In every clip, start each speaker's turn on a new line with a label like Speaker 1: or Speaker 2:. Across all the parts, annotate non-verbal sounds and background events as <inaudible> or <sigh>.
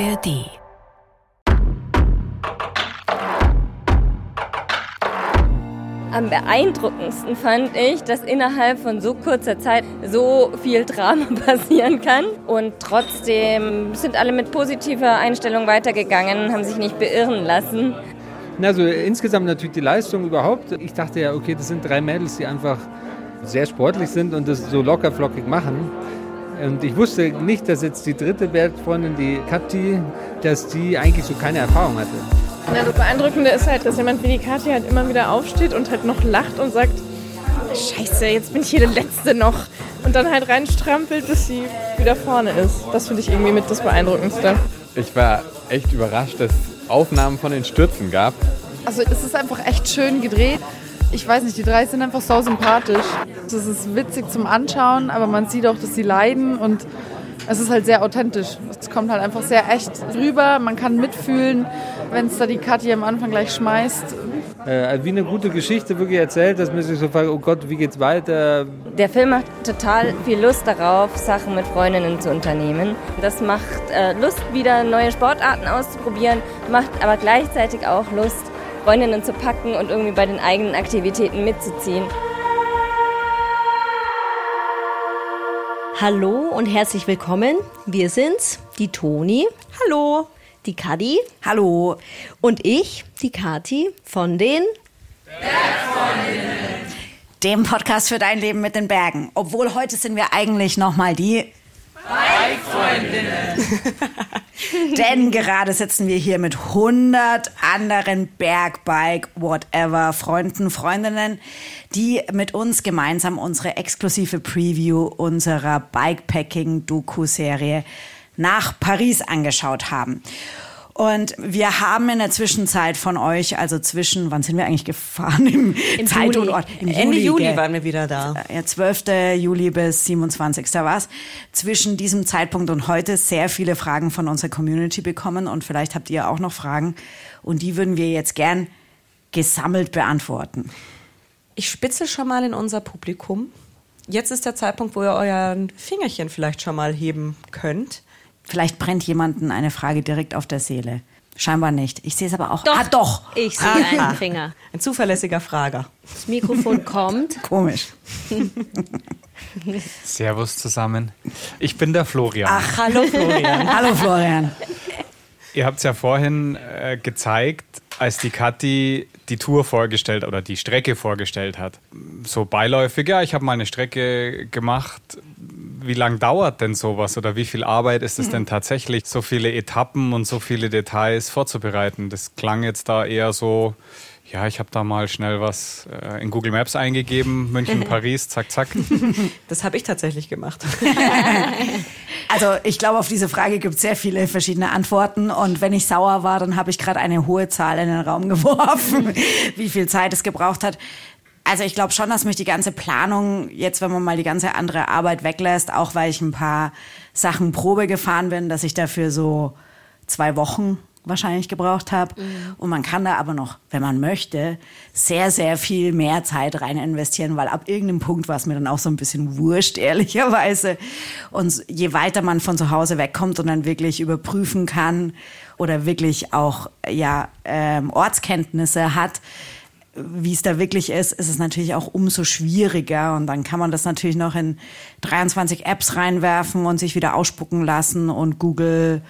Speaker 1: ARD.
Speaker 2: Am beeindruckendsten fand ich, dass innerhalb von so kurzer Zeit so viel Drama <laughs> passieren kann. Und trotzdem sind alle mit positiver Einstellung weitergegangen, haben sich nicht beirren lassen.
Speaker 3: Also insgesamt natürlich die Leistung überhaupt. Ich dachte ja, okay, das sind drei Mädels, die einfach sehr sportlich sind und das so locker flockig machen. Und ich wusste nicht, dass jetzt die dritte Bergfreundin, die Kathi, dass die eigentlich so keine Erfahrung hatte.
Speaker 4: Na, das Beeindruckende ist halt, dass jemand wie die Kathi halt immer wieder aufsteht und halt noch lacht und sagt, Scheiße, jetzt bin ich hier der Letzte noch. Und dann halt reinstrampelt, bis sie wieder vorne ist. Das finde ich irgendwie mit das Beeindruckendste.
Speaker 5: Ich war echt überrascht, dass es Aufnahmen von den Stürzen gab.
Speaker 6: Also es ist einfach echt schön gedreht. Ich weiß nicht, die drei sind einfach so sympathisch. Es ist witzig zum Anschauen, aber man sieht auch, dass sie leiden und es ist halt sehr authentisch. Es kommt halt einfach sehr echt rüber. Man kann mitfühlen, wenn es da die Kathi am Anfang gleich schmeißt.
Speaker 3: Äh, wie eine gute Geschichte wirklich erzählt, dass man sich so fragt, oh Gott, wie geht's weiter?
Speaker 2: Der Film macht total viel Lust darauf, Sachen mit Freundinnen zu unternehmen. Das macht äh, Lust, wieder neue Sportarten auszuprobieren, macht aber gleichzeitig auch Lust, Freundinnen zu packen und irgendwie bei den eigenen Aktivitäten mitzuziehen.
Speaker 7: Hallo und herzlich willkommen. Wir sind's, die Toni. Hallo. Die Kadi. Hallo. Und ich, die Kati von den
Speaker 8: dem Podcast für dein Leben mit den Bergen. Obwohl heute sind wir eigentlich nochmal die <laughs> <laughs> Denn gerade sitzen wir hier mit 100 anderen Bergbike, whatever, Freunden, Freundinnen, die mit uns gemeinsam unsere exklusive Preview unserer Bikepacking-Doku-Serie nach Paris angeschaut haben. Und wir haben in der Zwischenzeit von euch, also zwischen, wann sind wir eigentlich gefahren? Im,
Speaker 7: Im
Speaker 8: Zeit
Speaker 7: Juli.
Speaker 8: und Ort. Im
Speaker 7: Ende Juli
Speaker 8: gell?
Speaker 7: waren wir wieder da.
Speaker 8: Ja, 12. Juli bis 27. war's. Zwischen diesem Zeitpunkt und heute sehr viele Fragen von unserer Community bekommen und vielleicht habt ihr auch noch Fragen und die würden wir jetzt gern gesammelt beantworten.
Speaker 9: Ich spitze schon mal in unser Publikum. Jetzt ist der Zeitpunkt, wo ihr euer Fingerchen vielleicht schon mal heben könnt.
Speaker 8: Vielleicht brennt jemanden eine Frage direkt auf der Seele. Scheinbar nicht. Ich sehe es aber auch.
Speaker 7: Doch.
Speaker 8: Ah, doch.
Speaker 7: Ich sehe
Speaker 8: Aha.
Speaker 7: einen Finger.
Speaker 9: Ein zuverlässiger Frager.
Speaker 7: Das Mikrofon <laughs> kommt.
Speaker 8: Komisch. <laughs>
Speaker 10: Servus zusammen. Ich bin der Florian.
Speaker 8: Ach, hallo Florian. <laughs> hallo Florian.
Speaker 10: Ihr habt es ja vorhin äh, gezeigt, als die Kathi die Tour vorgestellt oder die Strecke vorgestellt hat. So beiläufig, ja, ich habe mal eine Strecke gemacht. Wie lang dauert denn sowas oder wie viel Arbeit ist es denn tatsächlich, so viele Etappen und so viele Details vorzubereiten? Das klang jetzt da eher so, ja, ich habe da mal schnell was äh, in Google Maps eingegeben, München, <laughs> Paris, zack, zack. <laughs>
Speaker 9: Das habe ich tatsächlich gemacht. <laughs>
Speaker 8: Also ich glaube, auf diese Frage gibt es sehr viele verschiedene Antworten. Und wenn ich sauer war, dann habe ich gerade eine hohe Zahl in den Raum geworfen, wie viel Zeit es gebraucht hat. Also ich glaube schon, dass mich die ganze Planung, jetzt wenn man mal die ganze andere Arbeit weglässt, auch weil ich ein paar Sachen Probe gefahren bin, dass ich dafür so zwei Wochen wahrscheinlich gebraucht habe. Und man kann da aber noch, wenn man möchte, sehr, sehr viel mehr Zeit rein investieren, weil ab irgendeinem Punkt war es mir dann auch so ein bisschen wurscht, ehrlicherweise. Und je weiter man von zu Hause wegkommt und dann wirklich überprüfen kann oder wirklich auch ja, ähm, Ortskenntnisse hat, wie es da wirklich ist, ist es natürlich auch umso schwieriger. Und dann kann man das natürlich noch in 23 Apps reinwerfen und sich wieder ausspucken lassen und Google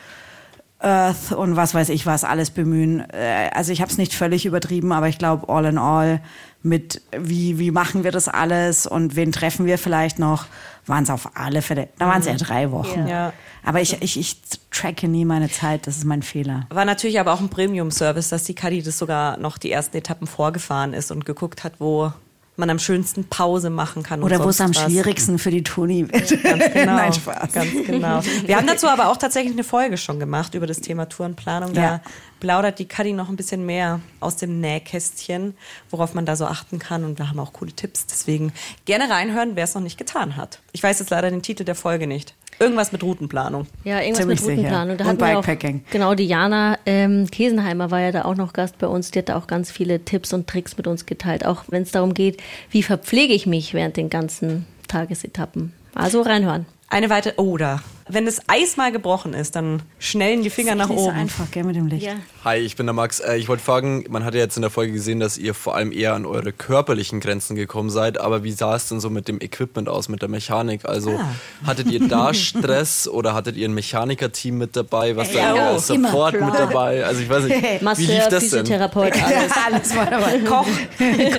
Speaker 8: Earth und was weiß ich was alles bemühen. Äh, Also ich habe es nicht völlig übertrieben, aber ich glaube all in all mit wie wie machen wir das alles und wen treffen wir vielleicht noch, waren es auf alle Fälle. Da waren es ja drei Wochen.
Speaker 9: Ja.
Speaker 8: Aber ich, ich, ich tracke nie meine Zeit, das ist mein Fehler.
Speaker 9: War natürlich aber auch ein Premium-Service, dass die Kadi das sogar noch die ersten Etappen vorgefahren ist und geguckt hat, wo man am schönsten Pause machen kann.
Speaker 8: Oder wo es am
Speaker 9: was.
Speaker 8: schwierigsten für die Toni wird.
Speaker 9: Ganz genau. <laughs>
Speaker 8: Nein, Spaß.
Speaker 9: Ganz genau. Wir haben dazu aber auch tatsächlich eine Folge schon gemacht über das Thema Tourenplanung. Da
Speaker 8: Ja.
Speaker 9: plaudert die Kadi noch ein bisschen mehr aus dem Nähkästchen, worauf man da so achten kann. Und wir haben auch coole Tipps. Deswegen gerne reinhören, wer es noch nicht getan hat. Ich weiß jetzt leider den Titel der Folge nicht. Irgendwas mit Routenplanung.
Speaker 7: Ja, irgendwas
Speaker 8: Ziemlich
Speaker 7: mit Routenplanung. Da
Speaker 8: Und
Speaker 7: wir auch,
Speaker 8: Bikepacking.
Speaker 7: genau, die Jana ähm, Kesenheimer war ja da auch noch Gast bei uns. Die hat da auch ganz viele Tipps und Tricks mit uns geteilt. Auch wenn es darum geht, wie verpflege ich mich während den ganzen Tagesetappen. Also reinhören.
Speaker 9: Eine weitere, oder wenn das Eis mal gebrochen ist, dann schnellen die Finger nach
Speaker 8: Nicht so
Speaker 9: oben.
Speaker 8: einfach, gell, mit dem Licht.
Speaker 7: Ja.
Speaker 1: Hi, ich bin der Max. Äh, Ich wollte fragen, man hat ja jetzt in der Folge gesehen, dass ihr vor allem eher an eure körperlichen Grenzen gekommen seid, aber wie sah es denn so mit dem Equipment aus, mit der Mechanik? Also
Speaker 9: Ah.
Speaker 1: hattet ihr da Stress oder hattet ihr ein Mechanikerteam mit dabei? Was
Speaker 8: Ja,
Speaker 1: da
Speaker 8: oh,
Speaker 1: Support mit dabei? Also ich weiß nicht, <laughs> wie lief
Speaker 7: Masseur,
Speaker 1: das denn?
Speaker 7: Physiotherapeut, <laughs> alles.
Speaker 8: Alles war dabei. <laughs> Koch.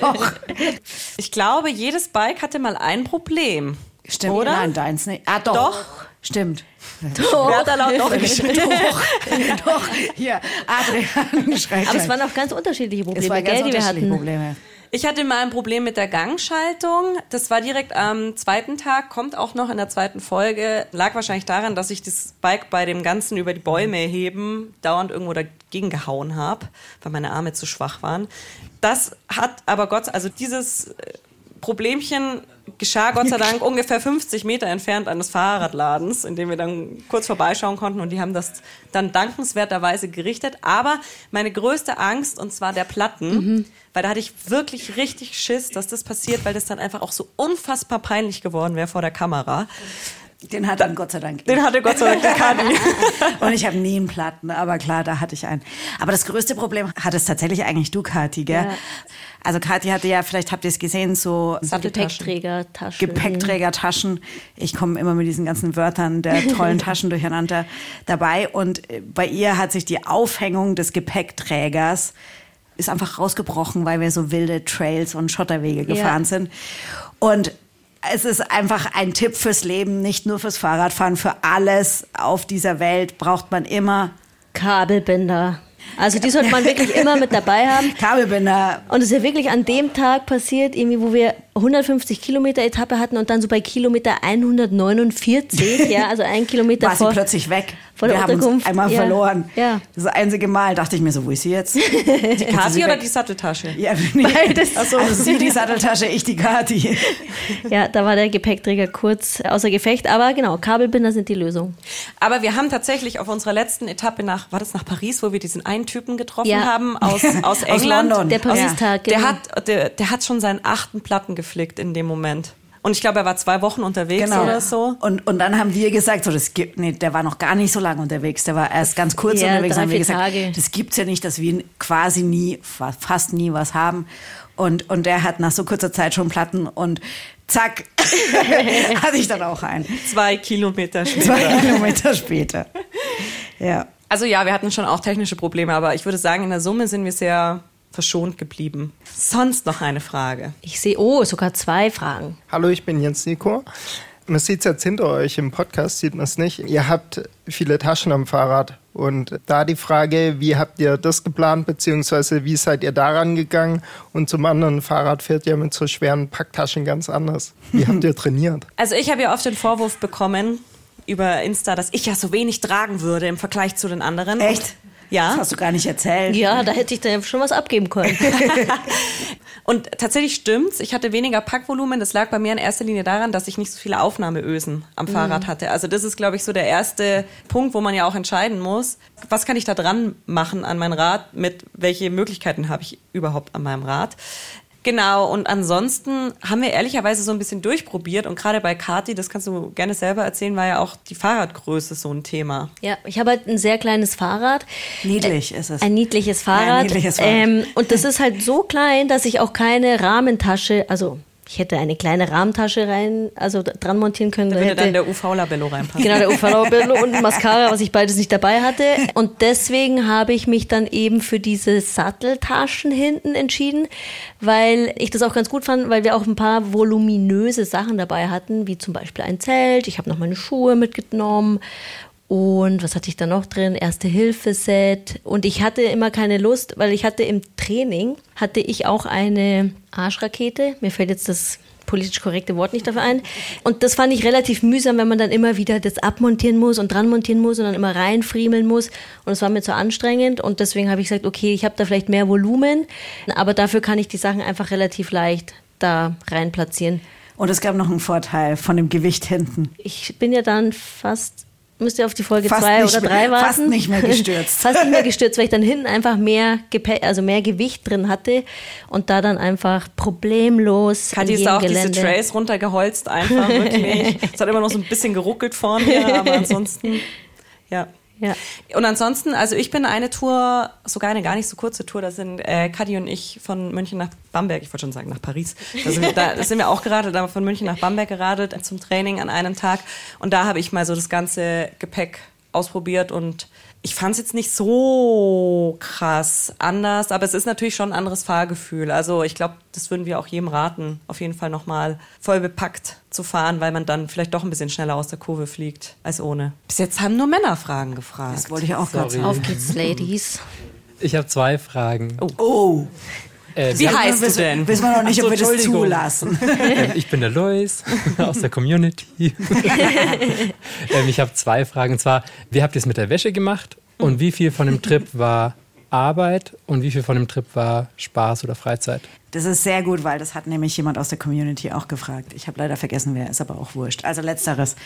Speaker 8: Koch.
Speaker 9: Ich glaube, jedes Bike hatte mal ein Problem.
Speaker 8: Stimmt,
Speaker 9: Oder?
Speaker 8: nein, deins nicht. Ah, doch.
Speaker 9: Doch.
Speaker 8: Stimmt.
Speaker 9: Wer hat da laut doch?
Speaker 8: Doch, <laughs> <laughs> <laughs> doch. Hier, Adrian schreit
Speaker 7: Aber es waren auch ganz unterschiedliche
Speaker 8: es
Speaker 7: Probleme,
Speaker 8: war ganz
Speaker 7: gell, die wir
Speaker 8: unterschiedliche
Speaker 7: hatten.
Speaker 8: Probleme.
Speaker 9: Ich hatte mal ein Problem mit der Gangschaltung. Das war direkt am zweiten Tag, kommt auch noch in der zweiten Folge. Lag wahrscheinlich daran, dass ich das Bike bei dem Ganzen über die Bäume heben dauernd irgendwo dagegen gehauen habe, weil meine Arme zu schwach waren. Das hat aber Gott, also dieses äh, Problemchen geschah Gott sei Dank <laughs> ungefähr 50 Meter entfernt eines Fahrradladens, in dem wir dann kurz vorbeischauen konnten und die haben das dann dankenswerterweise gerichtet. Aber meine größte Angst, und zwar der Platten, weil da hatte ich wirklich richtig Schiss, dass das passiert, weil das dann einfach auch so unfassbar peinlich geworden wäre vor der Kamera.
Speaker 8: Den hat dann Gott sei Dank.
Speaker 9: Den hatte Gott sei Dank der Kadi. <laughs>
Speaker 8: Und ich habe nie einen Platten, aber klar, da hatte ich einen. Aber das größte Problem hattest tatsächlich eigentlich du, Kathi, gell?
Speaker 7: Ja.
Speaker 8: Also Kathi hatte ja, vielleicht habt ihr es gesehen, so
Speaker 7: Gepäckträger, Taschen.
Speaker 8: Gepäckträgertaschen. Ich komme immer mit diesen ganzen Wörtern der tollen <laughs> Taschen durcheinander dabei. Und äh, bei ihr hat sich die Aufhängung des Gepäckträgers ist einfach rausgebrochen, weil wir so wilde Trails und Schotterwege gefahren sind. Und es ist einfach ein Tipp fürs Leben, nicht nur fürs Fahrradfahren, für alles auf dieser Welt braucht man immer
Speaker 7: Kabelbinder. Also die sollte man <laughs> wirklich immer mit dabei haben.
Speaker 8: Kabelbinder.
Speaker 7: Und es ist ja wirklich an dem Tag passiert, irgendwie, wo wir 150 Kilometer Etappe hatten und dann so bei Kilometer 149, <laughs> ja, also ein Kilometer
Speaker 8: War sie plötzlich weg.
Speaker 7: Vor der
Speaker 8: wir haben uns
Speaker 7: Unterkunft.
Speaker 8: einmal
Speaker 7: ja.
Speaker 8: verloren.
Speaker 7: Ja.
Speaker 8: Das einzige Mal dachte ich mir so, wo ist sie jetzt? <laughs>
Speaker 9: Die Kati oder die Satteltasche?
Speaker 8: Ja, <laughs> nee.
Speaker 7: Beides.
Speaker 8: Also sie die Satteltasche, ich die Kati. <laughs>
Speaker 7: ja, da war der Gepäckträger kurz außer Gefecht. Aber genau, Kabelbinder sind die Lösung.
Speaker 9: Aber wir haben tatsächlich auf unserer letzten Etappe nach, war das nach Paris, wo wir diesen einen Typen getroffen
Speaker 7: Ja.
Speaker 9: haben aus, aus England?
Speaker 8: London.
Speaker 7: Der Paris-Tag,
Speaker 9: Der
Speaker 7: genau.
Speaker 9: hat, der, der hat schon seinen achten Platten geflickt in dem Moment. Und ich glaube, er war zwei Wochen unterwegs
Speaker 8: Genau.
Speaker 9: oder so.
Speaker 8: Und, und dann haben wir gesagt, so, das gibt, nee, der war noch gar nicht so lange unterwegs, der war erst ganz kurz
Speaker 7: Ja,
Speaker 8: unterwegs.
Speaker 7: drei,
Speaker 8: haben wir gesagt,
Speaker 7: Tage.
Speaker 8: das gibt's ja nicht, dass wir quasi nie, fa- fast nie was haben. Und, und der hat nach so kurzer Zeit schon Platten und zack, <laughs> <laughs> hatte ich dann auch einen.
Speaker 9: Zwei Kilometer später.
Speaker 8: Zwei Kilometer später. Ja.
Speaker 9: Also ja, wir hatten schon auch technische Probleme, aber ich würde sagen, in der Summe sind wir sehr verschont geblieben. Sonst noch eine Frage.
Speaker 7: Ich sehe, oh, sogar zwei Fragen.
Speaker 11: Hallo, ich bin Jens Nico. Man sieht es jetzt hinter euch im Podcast, sieht man es nicht. Ihr habt viele Taschen am Fahrrad. Und da die Frage, wie habt ihr das geplant, beziehungsweise wie seid ihr daran gegangen? Und zum anderen, Fahrrad fährt ja mit so schweren Packtaschen ganz anders. Wie habt ihr trainiert? <laughs>
Speaker 9: Also ich habe ja oft den Vorwurf bekommen über Insta, dass ich ja so wenig tragen würde im Vergleich zu den anderen.
Speaker 8: Echt?
Speaker 9: Ja.
Speaker 8: Das hast du gar nicht erzählt.
Speaker 7: Ja, da hätte ich da schon was abgeben können. <laughs>
Speaker 9: Und tatsächlich stimmt's. Ich hatte weniger Packvolumen. Das lag bei mir in erster Linie daran, dass ich nicht so viele Aufnahmeösen am Fahrrad hatte. Also das ist, glaube ich, so der erste Punkt, wo man ja auch entscheiden muss, was kann ich da dran machen an mein Rad, mit welche Möglichkeiten habe ich überhaupt an meinem Rad. Genau, und ansonsten haben wir ehrlicherweise so ein bisschen durchprobiert und gerade bei Kati, das kannst du gerne selber erzählen, war ja auch die Fahrradgröße so ein Thema.
Speaker 7: Ja, ich habe halt ein sehr kleines Fahrrad.
Speaker 8: Niedlich ist es.
Speaker 7: Ein niedliches Fahrrad.
Speaker 8: Ja, ein niedliches Fahrrad.
Speaker 7: Ähm, und das ist halt so klein, dass ich auch keine Rahmentasche, also ich hätte eine kleine Rahmentasche rein, also dran montieren können.
Speaker 9: Da würde
Speaker 7: hätte,
Speaker 9: dann der UV-Labello reinpassen.
Speaker 7: Genau, der <laughs> UV-Labello und Mascara, was ich beides nicht dabei hatte. Und deswegen habe ich mich dann eben für diese Satteltaschen hinten entschieden, weil ich das auch ganz gut fand, weil wir auch ein paar voluminöse Sachen dabei hatten, wie zum Beispiel ein Zelt. Ich habe noch meine Schuhe mitgenommen. Und was hatte ich da noch drin? Erste-Hilfe-Set. Und ich hatte immer keine Lust, weil ich hatte im Training, hatte ich auch eine Arschrakete. Mir fällt jetzt das politisch korrekte Wort nicht dafür ein. Und das fand ich relativ mühsam, wenn man dann immer wieder das abmontieren muss und dran montieren muss und dann immer reinfriemeln muss. Und es war mir zu anstrengend. Und deswegen habe ich gesagt, okay, ich habe da vielleicht mehr Volumen, aber dafür kann ich die Sachen einfach relativ leicht da rein platzieren.
Speaker 8: Und es gab noch einen Vorteil von dem Gewicht hinten.
Speaker 7: Ich bin ja dann fast müsst ihr auf die Folge
Speaker 8: Fast
Speaker 7: 2
Speaker 8: nicht
Speaker 7: oder
Speaker 8: mehr-
Speaker 7: 3 warten.
Speaker 8: fast nicht mehr gestürzt. <laughs>
Speaker 7: fast nicht mehr gestürzt, weil ich dann hinten einfach mehr Gepäck, also mehr Gewicht drin hatte und da dann einfach problemlos
Speaker 9: Kathi ist da auch diese
Speaker 7: Gelände.
Speaker 9: Trays runtergeholzt, einfach wirklich. <laughs> es hat immer noch so ein bisschen geruckelt vor mir, aber ansonsten, ja.
Speaker 7: Ja.
Speaker 9: Und ansonsten, also ich bin eine Tour, sogar eine gar nicht so kurze Tour, da sind äh, Kathi und ich von München nach Bamberg, ich wollte schon sagen nach Paris, da sind, wir- da <laughs> sind wir auch geradelt, aber von München nach Bamberg geradelt zum Training an einem Tag und da habe ich mal so das ganze Gepäck ausprobiert und ich fand es jetzt nicht so krass anders, aber es ist natürlich schon ein anderes Fahrgefühl. Also ich glaube, das würden wir auch jedem raten, auf jeden Fall nochmal voll bepackt zu fahren, weil man dann vielleicht doch ein bisschen schneller aus der Kurve fliegt als ohne. Bis jetzt haben nur Männer Fragen gefragt.
Speaker 8: Das wollte ich auch gerade
Speaker 7: Sorry. Auf geht's, Ladies.
Speaker 12: Ich habe zwei Fragen.
Speaker 8: Oh.
Speaker 12: Äh,
Speaker 9: Wie heißt du denn?
Speaker 8: Wissen wir noch nicht,
Speaker 12: Ach so,
Speaker 8: ob wir das zulassen. <laughs>
Speaker 12: Ähm, ich bin der Lois <laughs> aus der Community. <laughs> ähm, ich habe zwei Fragen. Und zwar, wie habt ihr es mit der Wäsche gemacht? Und wie viel von dem Trip war Arbeit und wie viel von dem Trip war Spaß oder Freizeit?
Speaker 8: Das ist sehr gut, weil das hat nämlich jemand aus der Community auch gefragt. Ich habe leider vergessen, wer ist aber auch wurscht. Also letzteres.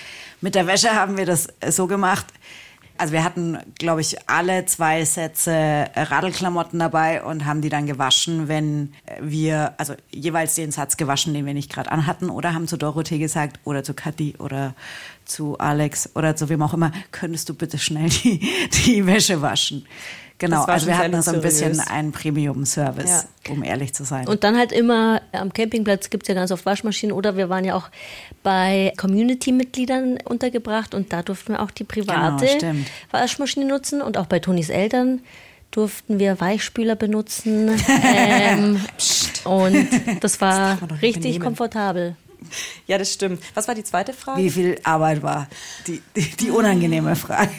Speaker 8: Mit der Wäsche haben wir das so gemacht. Also wir hatten, glaube ich, alle zwei Sätze Radlklamotten dabei und haben die dann gewaschen, wenn wir, also jeweils den Satz gewaschen, den wir nicht gerade anhatten, oder haben zu Dorothee gesagt oder zu Kathi oder zu Alex oder zu wem auch immer, könntest du bitte schnell die, die Wäsche waschen. Genau,
Speaker 9: Das
Speaker 8: also wir hatten so ein bisschen einen Premium-Service, um ehrlich zu sein.
Speaker 7: Und dann halt immer am Campingplatz gibt es ja ganz oft Waschmaschinen oder wir waren ja auch bei Community-Mitgliedern untergebracht und da durften wir auch die private
Speaker 8: Genau.
Speaker 7: Waschmaschine nutzen und auch bei Tonis Eltern durften wir Weichspüler benutzen. <laughs> ähm, und <laughs> das war
Speaker 9: nicht
Speaker 7: richtig
Speaker 9: benehmen.
Speaker 7: komfortabel.
Speaker 9: Ja, das stimmt. Was war die zweite Frage?
Speaker 8: Wie viel Arbeit war? Die, die, die unangenehme Frage.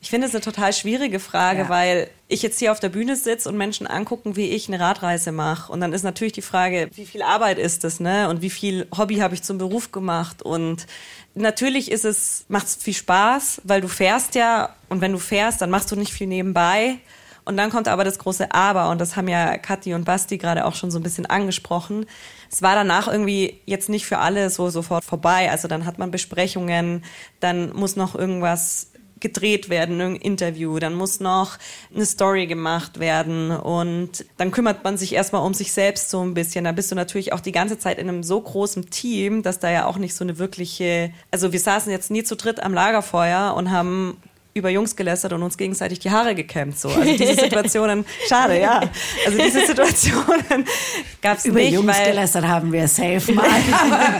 Speaker 9: Ich finde es eine total schwierige Frage,
Speaker 8: Ja.
Speaker 9: weil ich jetzt hier auf der Bühne sitze und Menschen angucken, wie ich eine Radreise mache. Und dann ist natürlich die Frage, wie viel Arbeit ist das, ne? Und wie viel Hobby habe ich zum Beruf gemacht? Und natürlich ist es, macht es viel Spaß, weil du fährst ja und wenn du fährst, dann machst du nicht viel nebenbei. Und dann kommt aber das große Aber und das haben ja Kathi und Basti gerade auch schon so ein bisschen angesprochen. Es war danach irgendwie jetzt nicht für alle so sofort vorbei. Also dann hat man Besprechungen, dann muss noch irgendwas gedreht werden, ein Interview, dann muss noch eine Story gemacht werden und dann kümmert man sich erstmal um sich selbst so ein bisschen. Da bist du natürlich auch die ganze Zeit in einem so großen Team, dass da ja auch nicht so eine wirkliche, also wir saßen jetzt nie zu dritt am Lagerfeuer und haben über Jungs gelästert und uns gegenseitig die Haare gekämmt. So. Also diese Situationen, schade, ja. Also diese Situationen gab es
Speaker 8: Über
Speaker 9: nicht.
Speaker 8: Jungs
Speaker 9: weil,
Speaker 8: gelästert haben wir safe mal. <laughs> Aber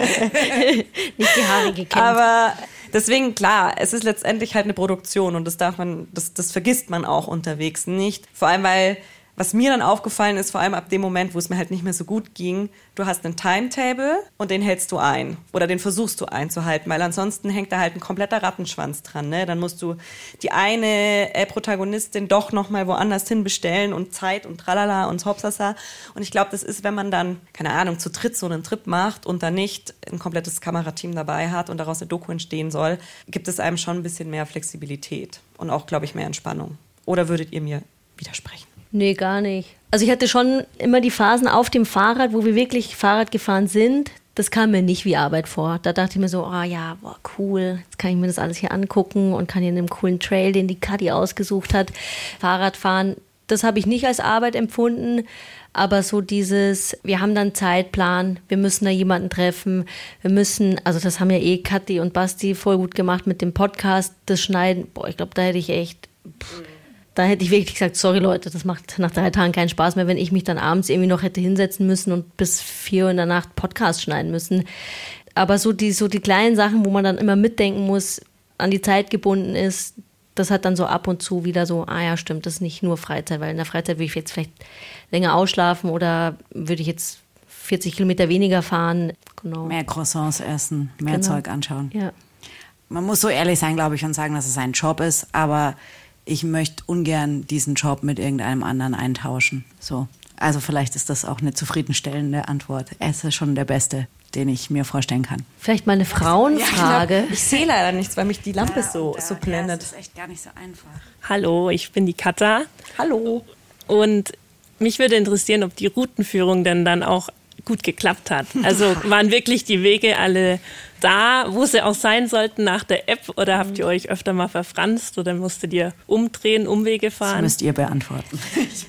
Speaker 7: Nicht die Haare gekämmt.
Speaker 9: Aber deswegen, klar, es ist letztendlich halt eine Produktion und das darf man, das, das vergisst man auch unterwegs nicht. Vor allem, weil, was mir dann aufgefallen ist, vor allem ab dem Moment, wo es mir halt nicht mehr so gut ging, du hast einen Timetable und den hältst du ein. Oder den versuchst du einzuhalten, weil ansonsten hängt da halt ein kompletter Rattenschwanz dran. Ne? Dann musst du die eine äh, Protagonistin doch nochmal woanders hin bestellen und Zeit und tralala und hopsasa. Und ich glaube, das ist, wenn man dann, keine Ahnung, zu dritt so einen Trip macht und dann nicht ein komplettes Kamerateam dabei hat und daraus eine Doku entstehen soll, gibt es einem schon ein bisschen mehr Flexibilität und auch, glaube ich, mehr Entspannung. Oder würdet ihr mir widersprechen?
Speaker 7: Nee, gar nicht. Also ich hatte schon immer die Phasen auf dem Fahrrad, wo wir wirklich Fahrrad gefahren sind. Das kam mir nicht wie Arbeit vor. Da dachte ich mir so, ah ja, boah, cool, jetzt kann ich mir das alles hier angucken und kann hier in einem coolen Trail, den die Kadi ausgesucht hat, Fahrrad fahren. Das habe ich nicht als Arbeit empfunden, aber so dieses, wir haben dann Zeitplan, wir müssen da jemanden treffen, wir müssen, also das haben ja eh Kathi und Basti voll gut gemacht mit dem Podcast, das Schneiden, boah, ich glaube, da hätte ich echt, pff, da hätte ich wirklich gesagt, sorry Leute, das macht nach drei Tagen keinen Spaß mehr, wenn ich mich dann abends irgendwie noch hätte hinsetzen müssen und bis vier Uhr in der Nacht Podcast schneiden müssen. Aber so die, so die kleinen Sachen, wo man dann immer mitdenken muss, an die Zeit gebunden ist, das hat dann so ab und zu wieder so, ah ja, stimmt, das ist nicht nur Freizeit, weil in der Freizeit würde ich jetzt vielleicht länger ausschlafen oder würde ich jetzt 40 Kilometer weniger fahren. Genau.
Speaker 8: mehr Croissants essen, mehr
Speaker 7: Genau.
Speaker 8: Zeug anschauen.
Speaker 7: Ja.
Speaker 8: Man muss so ehrlich sein, glaube ich, und sagen, dass es ein Job ist, aber ich möchte ungern diesen Job mit irgendeinem anderen eintauschen. So. Also vielleicht ist das auch eine zufriedenstellende Antwort. Es ist schon der beste, den ich mir vorstellen kann.
Speaker 7: Vielleicht mal eine Frauenfrage.
Speaker 9: Ich sehe leider nichts, weil mich die Lampe so, so blendet.
Speaker 8: Das ist echt gar nicht so einfach.
Speaker 13: Hallo, ich bin die Katha.
Speaker 9: Hallo.
Speaker 13: Und mich würde interessieren, ob die Routenführung denn dann auch gut geklappt hat. Also <laughs> waren wirklich die Wege alle da, wo sie auch sein sollten nach der App oder habt ihr euch öfter mal verfranst oder musstet ihr umdrehen, Umwege fahren?
Speaker 8: Das müsst ihr beantworten.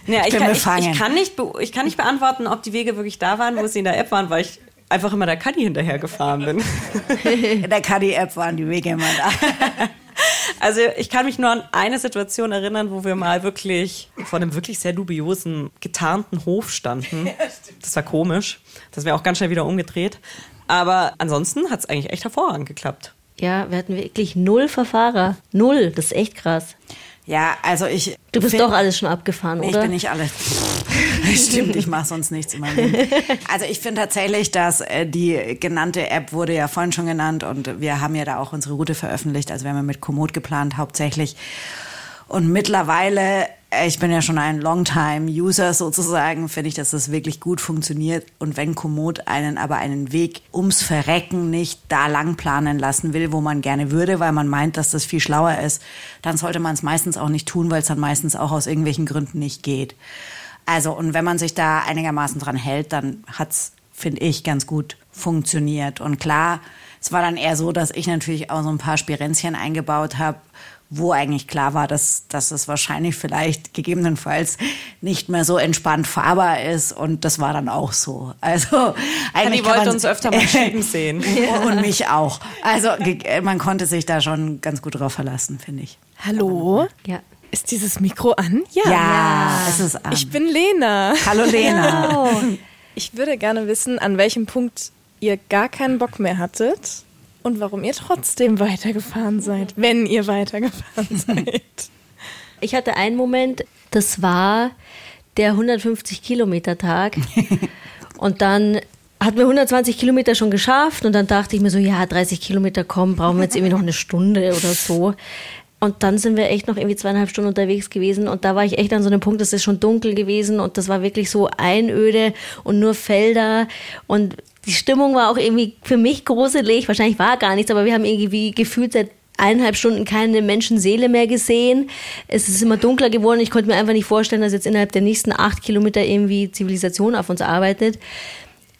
Speaker 9: Ja, ich, kann, ich, ich, kann nicht, ich kann nicht beantworten, ob die Wege wirklich da waren, wo sie in der App waren, weil ich einfach immer der Kadi hinterher gefahren bin.
Speaker 8: In <laughs> der Kadi-App waren die Wege immer da. <laughs>
Speaker 9: Also ich kann mich nur an eine Situation erinnern, wo wir mal wirklich vor einem wirklich sehr dubiosen, getarnten Hof standen. <laughs> Das war komisch. Das wäre auch ganz schnell wieder umgedreht. Aber ansonsten hat es eigentlich echt hervorragend geklappt.
Speaker 7: Ja, wir hatten wirklich null Verfahrer. Null. Das ist echt krass.
Speaker 8: Ja, also ich.
Speaker 7: Du bist doch alles schon abgefahren,
Speaker 8: Nee,
Speaker 7: oder?
Speaker 8: Ich bin nicht alles. <laughs> Stimmt, ich mache sonst nichts in meinem Leben. <laughs> Also ich finde tatsächlich, dass äh, die genannte App wurde ja vorhin schon genannt und wir haben ja da auch unsere Route veröffentlicht. Also wir haben ja mit Komoot geplant hauptsächlich. Und mittlerweile, äh, ich bin ja schon ein Longtime-User sozusagen, finde ich, dass das wirklich gut funktioniert. Und wenn Komoot einen aber einen Weg ums Verrecken nicht da lang planen lassen will, wo man gerne würde, weil man meint, dass das viel schlauer ist, dann sollte man es meistens auch nicht tun, weil es dann meistens auch aus irgendwelchen Gründen nicht geht. Also, und wenn man sich da einigermaßen dran hält, dann hat's, finde ich, ganz gut funktioniert. Und klar, es war dann eher so, dass ich natürlich auch so ein paar Spirenzchen eingebaut habe, wo eigentlich klar war, dass, dass es wahrscheinlich vielleicht gegebenenfalls nicht mehr so entspannt fahrbar ist. Und das war dann auch so. Also eigentlich kann
Speaker 9: wollte
Speaker 8: man-
Speaker 9: uns öfter mal <laughs> schieben sehen.
Speaker 8: Und mich auch. Also man konnte sich da schon ganz gut drauf verlassen, finde ich.
Speaker 4: Hallo?
Speaker 7: Ja.
Speaker 4: Ist dieses Mikro an? Ja.
Speaker 8: Ja, es ist an.
Speaker 4: Ich bin Lena.
Speaker 8: Hallo Lena.
Speaker 4: Hallo. <laughs> Ich würde gerne wissen, an welchem Punkt ihr gar keinen Bock mehr hattet und warum ihr trotzdem weitergefahren seid, wenn ihr weitergefahren <laughs> seid.
Speaker 7: Ich hatte einen Moment, das war der 150 Kilometer Tag. und dann hatten wir 120 Kilometer schon geschafft und dann dachte ich mir so, ja, 30 Kilometer kommen, brauchen wir jetzt irgendwie noch eine Stunde oder so. Und dann sind wir echt noch irgendwie zweieinhalb Stunden unterwegs gewesen und da war ich echt an so einem Punkt, es ist schon dunkel gewesen und das war wirklich so einöde und nur Felder und die Stimmung war auch irgendwie für mich gruselig. Wahrscheinlich war gar nichts, aber wir haben irgendwie gefühlt seit eineinhalb Stunden keine Menschenseele mehr gesehen. Es ist immer dunkler geworden. Ich konnte mir einfach nicht vorstellen, dass jetzt innerhalb der nächsten acht Kilometer irgendwie Zivilisation auf uns arbeitet.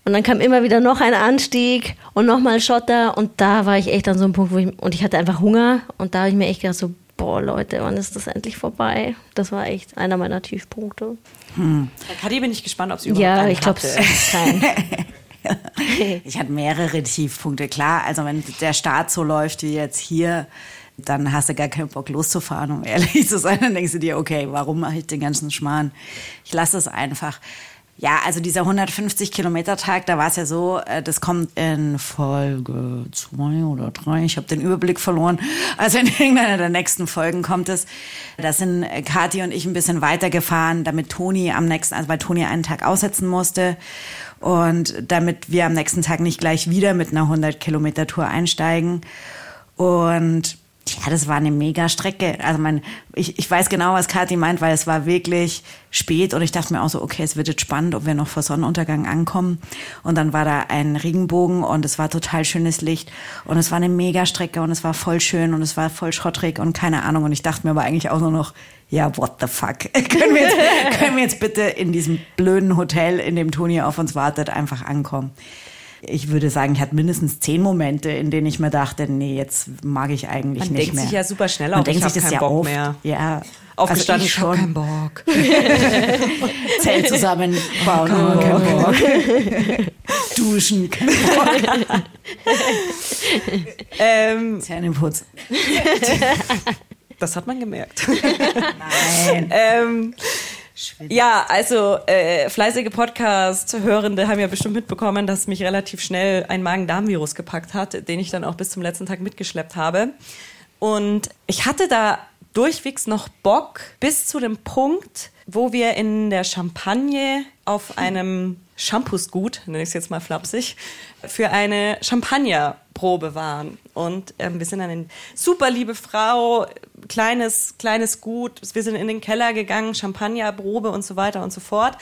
Speaker 7: Und dann kam immer wieder noch ein Anstieg und nochmal Schotter. Und da war ich echt an so einem Punkt, wo ich, und ich hatte einfach Hunger. Und da habe ich mir echt gedacht, so, boah, Leute, wann ist das endlich vorbei? Das war echt einer meiner Tiefpunkte.
Speaker 9: Bei Kadi bin ich gespannt, ob sie überhaupt
Speaker 7: Ja,
Speaker 9: einen
Speaker 7: ich glaube, es ist kein.
Speaker 8: Ich hatte mehrere Tiefpunkte. Klar, also wenn der Start so läuft wie jetzt hier, dann hast du gar keinen Bock loszufahren, um <laughs> ehrlich zu sein. Dann denkst du dir, okay, warum mache ich den ganzen Schmarrn? Ich lasse es einfach. Ja, also dieser 150 Kilometer Tag, da war es ja so, äh, das kommt in Folge zwei oder drei, ich habe den Überblick verloren. Also in <laughs> irgendeiner der nächsten Folgen kommt es. Da sind Kathi und ich ein bisschen weitergefahren, damit Toni am nächsten, also weil Toni einen Tag aussetzen musste und damit wir am nächsten Tag nicht gleich wieder mit einer 100 Kilometer Tour einsteigen. Und ja, das war eine mega Strecke. Also mein, ich, ich weiß genau, was Kathi meint, weil es war wirklich spät und ich dachte mir auch so, okay, es wird jetzt spannend, ob wir noch vor Sonnenuntergang ankommen. Und dann war da ein Regenbogen und es war total schönes Licht und es war eine mega Strecke und es war voll schön und es war voll schrottrig und keine Ahnung. Und ich dachte mir aber eigentlich auch nur noch, ja, what the fuck? <laughs> können, wir jetzt, <laughs> können wir jetzt bitte in diesem blöden Hotel, in dem Toni auf uns wartet, einfach ankommen? Ich würde sagen, ich hatte mindestens zehn Momente, in denen ich mir dachte, nee, jetzt mag ich eigentlich
Speaker 9: Man
Speaker 8: nicht
Speaker 9: denkt
Speaker 8: mehr.
Speaker 9: sich ja super schnell
Speaker 8: Man
Speaker 9: auch,
Speaker 8: denkt
Speaker 9: ich
Speaker 8: sich das ja
Speaker 9: Bock
Speaker 8: oft.
Speaker 9: mehr.
Speaker 8: Ja.
Speaker 9: Aufgestanden,
Speaker 8: ich
Speaker 9: ich
Speaker 8: schon.
Speaker 9: keinen Bock. <laughs>
Speaker 8: Zelt zusammenbauen,
Speaker 9: Kein
Speaker 8: kein
Speaker 9: Bock.
Speaker 8: Bock. <laughs> Duschen, kein Bock. <laughs>
Speaker 9: ähm,
Speaker 8: Zähneputz.
Speaker 9: Das hat man gemerkt.
Speaker 8: Nein.
Speaker 9: ähm, ja, also äh, fleißige Podcast-Hörende haben ja bestimmt mitbekommen, dass mich relativ schnell ein Magen-Darm-Virus gepackt hat, den ich dann auch bis zum letzten Tag mitgeschleppt habe. Und ich hatte da durchwegs noch Bock bis zu dem Punkt, wo wir in der Champagne auf einem Shampoosgut, nenne ich es jetzt mal flapsig, für eine Champagnerprobe waren. Und ähm, wir sind eine super liebe Frau, kleines, kleines Gut. Wir sind in den Keller gegangen, Champagnerprobe und so weiter und so fort.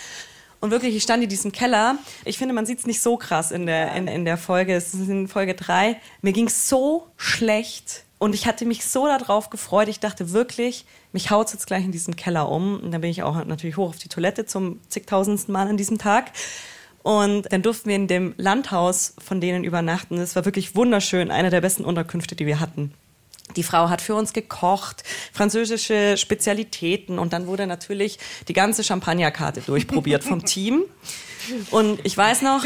Speaker 9: Und wirklich, ich stand in diesem Keller. Ich finde, man sieht es nicht so krass in der, in, in der Folge. Es ist in Folge drei. Mir ging so schlecht. Und ich hatte mich so darauf gefreut. Ich dachte wirklich, mich haut's jetzt gleich in diesem Keller um. Und dann bin ich auch natürlich hoch auf die Toilette zum zigtausendsten Mal an diesem Tag. Und dann durften wir in dem Landhaus von denen übernachten. Es war wirklich wunderschön, eine der besten Unterkünfte, die wir hatten. Die Frau hat für uns gekocht, französische Spezialitäten und dann wurde natürlich die ganze Champagnerkarte durchprobiert vom <laughs> Team. Und ich weiß noch,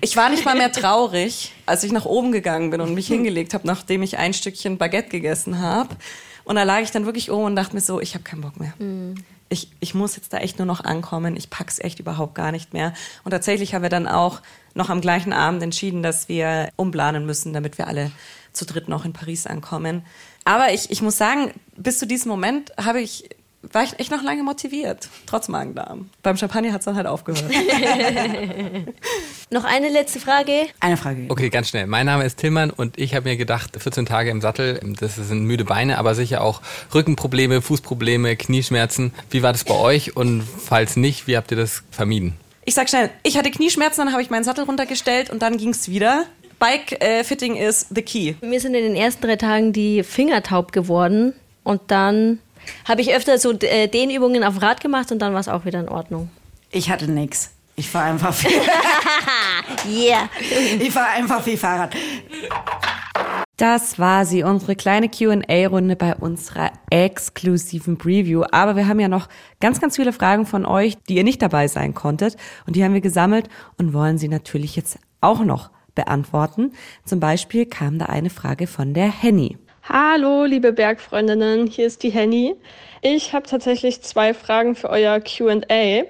Speaker 9: ich war nicht mal mehr traurig, als ich nach oben gegangen bin und mich hingelegt habe, nachdem ich ein Stückchen Baguette gegessen habe. Und da lag ich dann wirklich oben und dachte mir so, ich habe keinen Bock mehr. Ich, ich muss jetzt da echt nur noch ankommen. Ich pack's echt überhaupt gar nicht mehr. Und tatsächlich haben wir dann auch noch am gleichen Abend entschieden, dass wir umplanen müssen, damit wir alle zu dritt noch in Paris ankommen. Aber ich, ich muss sagen, bis zu diesem Moment habe ich war ich echt noch lange motiviert, trotz Magen-Darm. Beim Champagner hat es dann halt aufgehört. <laughs>
Speaker 7: Noch eine letzte Frage.
Speaker 8: Eine Frage.
Speaker 12: Okay, ganz schnell. Mein Name ist Tillmann und ich habe mir gedacht, 14 Tage im Sattel, das sind müde Beine, aber sicher auch Rückenprobleme, Fußprobleme, Knieschmerzen. Wie war das bei euch und falls nicht, wie habt ihr das vermieden?
Speaker 9: Ich sag schnell, ich hatte Knieschmerzen, dann habe ich meinen Sattel runtergestellt und dann ging es wieder. Bike-Fitting äh, is the key.
Speaker 7: Mir sind in den ersten drei Tagen die Finger taub geworden und dann habe ich öfter so äh, Dehnübungen auf dem Rad gemacht und dann war es auch wieder in Ordnung.
Speaker 8: Ich hatte nix. Ich fahre einfach <laughs> viel.
Speaker 7: yeah.
Speaker 8: Ich fahre einfach viel Fahrrad.
Speaker 9: Das war sie, unsere kleine QA-Runde bei unserer exklusiven Preview. Aber wir haben ja noch ganz, ganz viele Fragen von euch, die ihr nicht dabei sein konntet. Und die haben wir gesammelt und wollen sie natürlich jetzt auch noch beantworten. Zum Beispiel kam da eine Frage von der Henny.
Speaker 4: Hallo, liebe Bergfreundinnen, hier ist die Henny. Ich habe tatsächlich zwei Fragen für euer QA.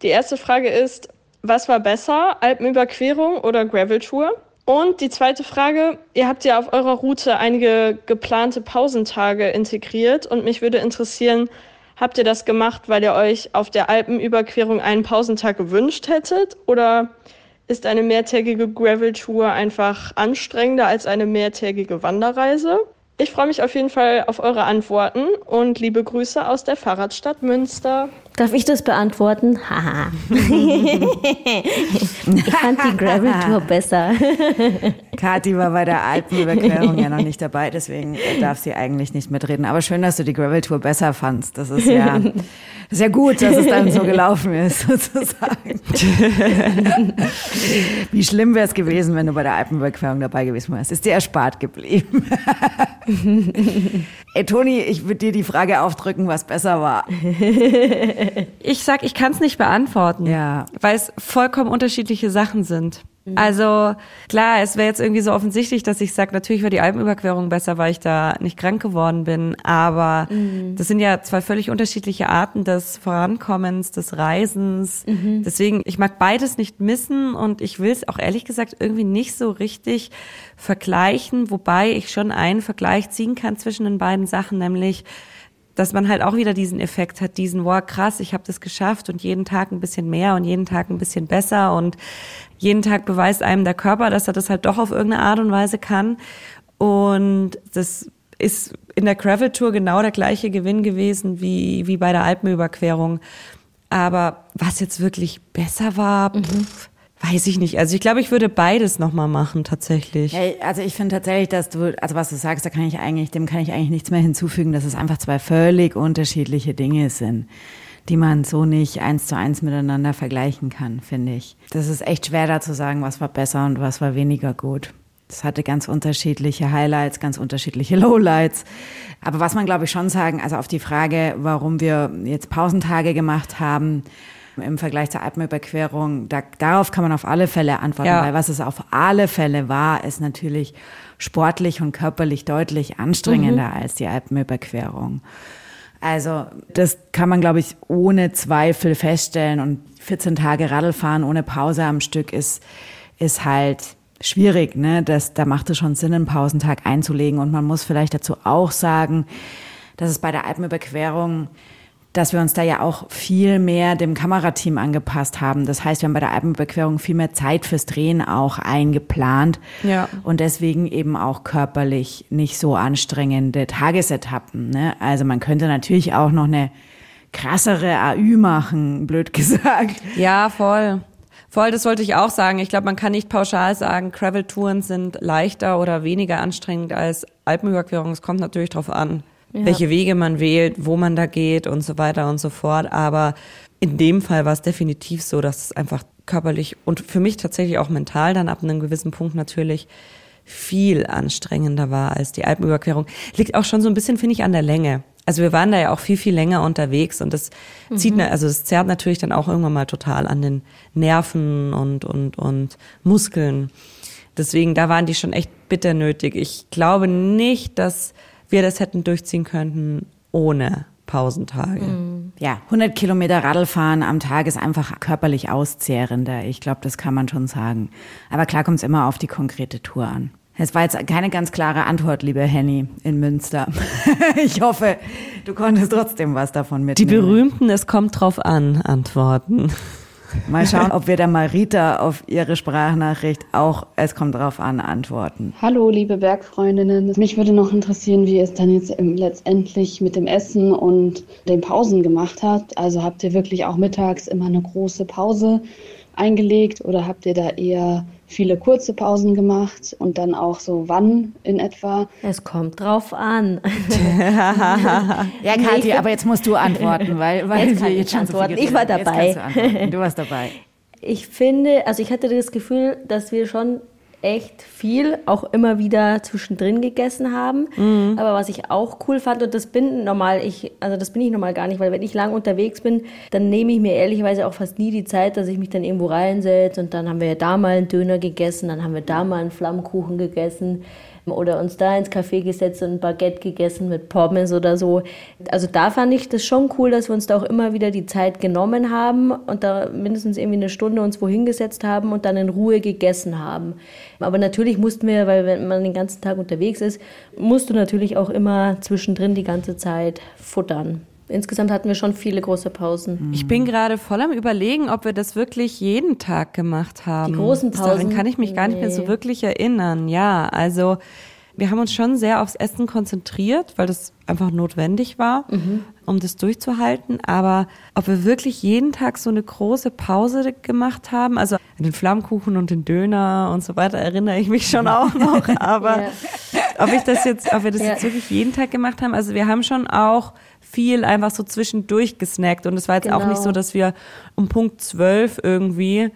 Speaker 4: Die erste Frage ist, was war besser, Alpenüberquerung oder Graveltour? Und die zweite Frage, ihr habt ja auf eurer Route einige geplante Pausentage integriert und mich würde interessieren, habt ihr das gemacht, weil ihr euch auf der Alpenüberquerung einen Pausentag gewünscht hättet oder ist eine mehrtägige Graveltour einfach anstrengender als eine mehrtägige Wanderreise? Ich freue mich auf jeden Fall auf eure Antworten und liebe Grüße aus der Fahrradstadt Münster.
Speaker 7: Darf ich das beantworten? <laughs> Haha. ich fand die Gravel-Tour besser. <laughs>
Speaker 8: Kathi war bei der Alpenüberquerung ja noch nicht dabei, deswegen darf sie eigentlich nicht mitreden. Aber schön, dass du die Gravel-Tour besser fandst. Das ist ja, <laughs> ja gut, dass es dann so gelaufen ist, <laughs> sozusagen. <laughs> Wie schlimm wäre es gewesen, wenn du bei der Alpenüberquerung dabei gewesen wärst. Ist dir erspart geblieben. <laughs> Ey, Toni, ich würde dir die Frage aufdrücken, was besser war.
Speaker 9: Ich sag, ich kann es nicht beantworten,
Speaker 8: Ja.
Speaker 9: weil es vollkommen unterschiedliche Sachen sind. Also klar, es wäre jetzt irgendwie so offensichtlich, dass ich sage, natürlich war die Alpenüberquerung besser, weil ich da nicht krank geworden bin. Aber das sind ja zwei völlig unterschiedliche Arten des Vorankommens, des Reisens. Deswegen, ich mag beides nicht missen und ich will es auch ehrlich gesagt irgendwie nicht so richtig vergleichen, wobei ich schon einen Vergleich ziehen kann zwischen den beiden Sachen, nämlich dass man halt auch wieder diesen Effekt hat, diesen, wow, krass, ich habe das geschafft und jeden Tag ein bisschen mehr und jeden Tag ein bisschen besser und jeden Tag beweist einem der Körper, dass er das halt doch auf irgendeine Art und Weise kann. Und das ist in der Gravel Tour genau der gleiche Gewinn gewesen wie, wie bei der Alpenüberquerung. Aber was jetzt wirklich besser war, pff, weiß ich nicht. Also ich glaube, ich würde beides nochmal machen, tatsächlich.
Speaker 8: Hey, also ich finde tatsächlich, dass du, also was du sagst, da kann ich eigentlich, dem kann ich eigentlich nichts mehr hinzufügen, dass es einfach zwei völlig unterschiedliche Dinge sind, die man so nicht eins zu eins miteinander vergleichen kann, finde ich. Das ist echt schwer da zu sagen, was war besser und was war weniger gut. Es hatte ganz unterschiedliche Highlights, ganz unterschiedliche <laughs> Lowlights. Aber was man, glaube ich, schon sagen, also auf die Frage, warum wir jetzt Pausentage gemacht haben, im Vergleich zur Alpenüberquerung, da, darauf kann man auf alle Fälle antworten,
Speaker 9: Ja.
Speaker 8: weil was es auf alle Fälle war, ist natürlich sportlich und körperlich deutlich anstrengender als die Alpenüberquerung. Also das kann man, glaube ich, ohne Zweifel feststellen. Und 14 Tage Radlfahren ohne Pause am Stück ist, ist halt schwierig. Ne? Das, da macht es schon Sinn, einen Pausentag einzulegen. Und man muss vielleicht dazu auch sagen, dass es bei der Alpenüberquerung dass wir uns da ja auch viel mehr dem Kamerateam angepasst haben. Das heißt, wir haben bei der Alpenüberquerung viel mehr Zeit fürs Drehen auch eingeplant
Speaker 9: Ja.
Speaker 8: und deswegen eben auch körperlich nicht so anstrengende Tagesetappen. Ne? Also man könnte natürlich auch noch eine krassere AÜ machen, blöd <laughs> gesagt.
Speaker 9: Ja, voll. Voll, das wollte ich auch sagen. Ich glaube, man kann nicht pauschal sagen, Gravel-Touren sind leichter oder weniger anstrengend als Alpenüberquerung. Es kommt natürlich drauf an,
Speaker 7: Ja.
Speaker 9: welche Wege man wählt, wo man da geht und so weiter und so fort. Aber in dem Fall war es definitiv so, dass es einfach körperlich und für mich tatsächlich auch mental dann ab einem gewissen Punkt natürlich viel anstrengender war als die Alpenüberquerung. Liegt auch schon so ein bisschen, finde ich, an der Länge. Also wir waren da ja auch viel, viel länger unterwegs und das zieht,
Speaker 7: Mhm.
Speaker 9: also das zerrt natürlich dann auch irgendwann mal total an den Nerven und, und, und Muskeln. Deswegen, da waren die schon echt bitter nötig. Ich glaube nicht, dass wir das hätten durchziehen können ohne Pausentage.
Speaker 8: Ja, 100 Kilometer Radlfahren am Tag ist einfach körperlich auszehrender. Ich glaube, das kann man schon sagen. Aber klar kommt es immer auf die konkrete Tour an. Es war jetzt keine ganz klare Antwort, liebe Henny in Münster. <laughs> ich hoffe, du konntest trotzdem was davon
Speaker 9: Die
Speaker 8: mitnehmen.
Speaker 9: berühmten Es kommt drauf an Antworten.
Speaker 8: Mal <laughs> schauen, ob wir der Marita auf ihre Sprachnachricht auch Es kommt drauf an antworten.
Speaker 14: Hallo, liebe Bergfreundinnen. Mich würde noch interessieren, wie ihr es dann jetzt im- letztendlich mit dem Essen und den Pausen gemacht habt. Also habt ihr wirklich auch mittags immer eine große Pause eingelegt oder habt ihr da eher viele kurze Pausen gemacht und dann auch so wann in etwa?
Speaker 7: Es kommt drauf an. <laughs> <laughs>
Speaker 8: Ja, Kathi, aber jetzt musst du antworten, weil, <laughs> weil
Speaker 7: Jetzt kann
Speaker 8: wir
Speaker 7: ich
Speaker 8: jetzt schon so
Speaker 7: antworten. Ich war
Speaker 8: du
Speaker 7: dabei.
Speaker 8: antworten. Du warst dabei.
Speaker 7: Ich finde, also ich hatte das Gefühl, dass wir schon echt viel auch immer wieder zwischendrin gegessen haben.
Speaker 9: Mhm.
Speaker 7: Aber was ich auch cool fand, und das bin normal, ich, also das bin ich normal gar nicht, weil wenn ich lang unterwegs bin, dann nehme ich mir ehrlicherweise auch fast nie die Zeit, dass ich mich dann irgendwo reinsetze und dann haben wir ja da mal einen Döner gegessen, dann haben wir da mal einen Flammkuchen gegessen oder uns da ins Café gesetzt und ein Baguette gegessen mit Pommes oder so. Also da fand ich das schon cool, dass wir uns da auch immer wieder die Zeit genommen haben und da mindestens irgendwie eine Stunde uns wohin gesetzt haben und dann in Ruhe gegessen haben. Aber natürlich mussten wir, weil wenn man den ganzen Tag unterwegs ist, musst du natürlich auch immer zwischendrin die ganze Zeit futtern. Insgesamt hatten wir schon viele große Pausen.
Speaker 9: Ich bin gerade voll am überlegen, ob wir das wirklich jeden Tag gemacht haben.
Speaker 7: Die großen
Speaker 9: Daran
Speaker 7: Pausen?
Speaker 9: kann ich mich gar nicht mehr so
Speaker 7: Nee.
Speaker 9: wirklich erinnern. Ja, also wir haben uns schon sehr aufs Essen konzentriert, weil das einfach notwendig war,
Speaker 7: Mhm.
Speaker 9: um das durchzuhalten. Aber ob wir wirklich jeden Tag so eine große Pause gemacht haben, also an den Flammkuchen und den Döner und so weiter erinnere ich mich schon auch <laughs> noch. Aber ob ich das jetzt, ob wir das
Speaker 7: Ja.
Speaker 9: jetzt wirklich jeden Tag gemacht haben, also wir haben schon auch viel einfach so zwischendurch gesnackt und es war jetzt auch
Speaker 7: Genau.
Speaker 9: nicht so, dass wir um Punkt 12 irgendwie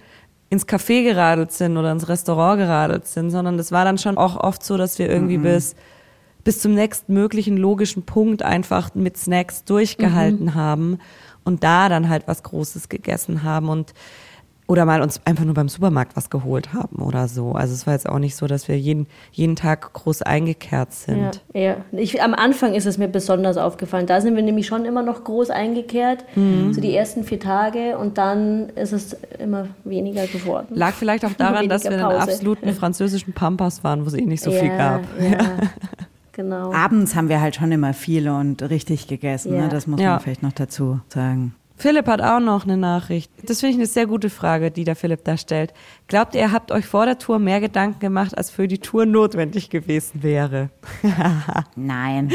Speaker 9: ins Café geradelt sind oder ins Restaurant geradelt sind, sondern es war dann schon auch oft so, dass wir irgendwie
Speaker 7: Mhm.
Speaker 9: bis bis zum nächstmöglichen logischen Punkt einfach mit Snacks durchgehalten
Speaker 7: Mhm.
Speaker 9: haben und da dann halt was Großes gegessen haben und oder mal uns einfach nur beim Supermarkt was geholt haben oder so. Also es war jetzt auch nicht so, dass wir jeden, jeden Tag groß eingekehrt sind.
Speaker 7: Ja, ja. Ich, am Anfang ist es mir besonders aufgefallen. Da sind wir nämlich schon immer noch groß eingekehrt,
Speaker 9: Mhm.
Speaker 7: so die ersten vier Tage und dann ist es immer weniger geworden.
Speaker 9: Lag vielleicht auch daran, dass wir in einem absoluten <laughs> französischen Pampas waren, wo es eh nicht so
Speaker 7: ja,
Speaker 9: viel gab.
Speaker 7: Ja, <laughs> genau.
Speaker 8: Abends haben wir halt schon immer viel und richtig gegessen.
Speaker 7: Ja.
Speaker 8: Ne? Das muss
Speaker 9: Ja.
Speaker 8: man vielleicht noch dazu sagen.
Speaker 9: Philipp hat auch noch eine Nachricht. Das finde ich eine sehr gute Frage, die der Philipp da stellt. Glaubt ihr, ihr habt euch vor der Tour mehr Gedanken gemacht, als für die Tour notwendig gewesen wäre? <laughs>
Speaker 8: Nein.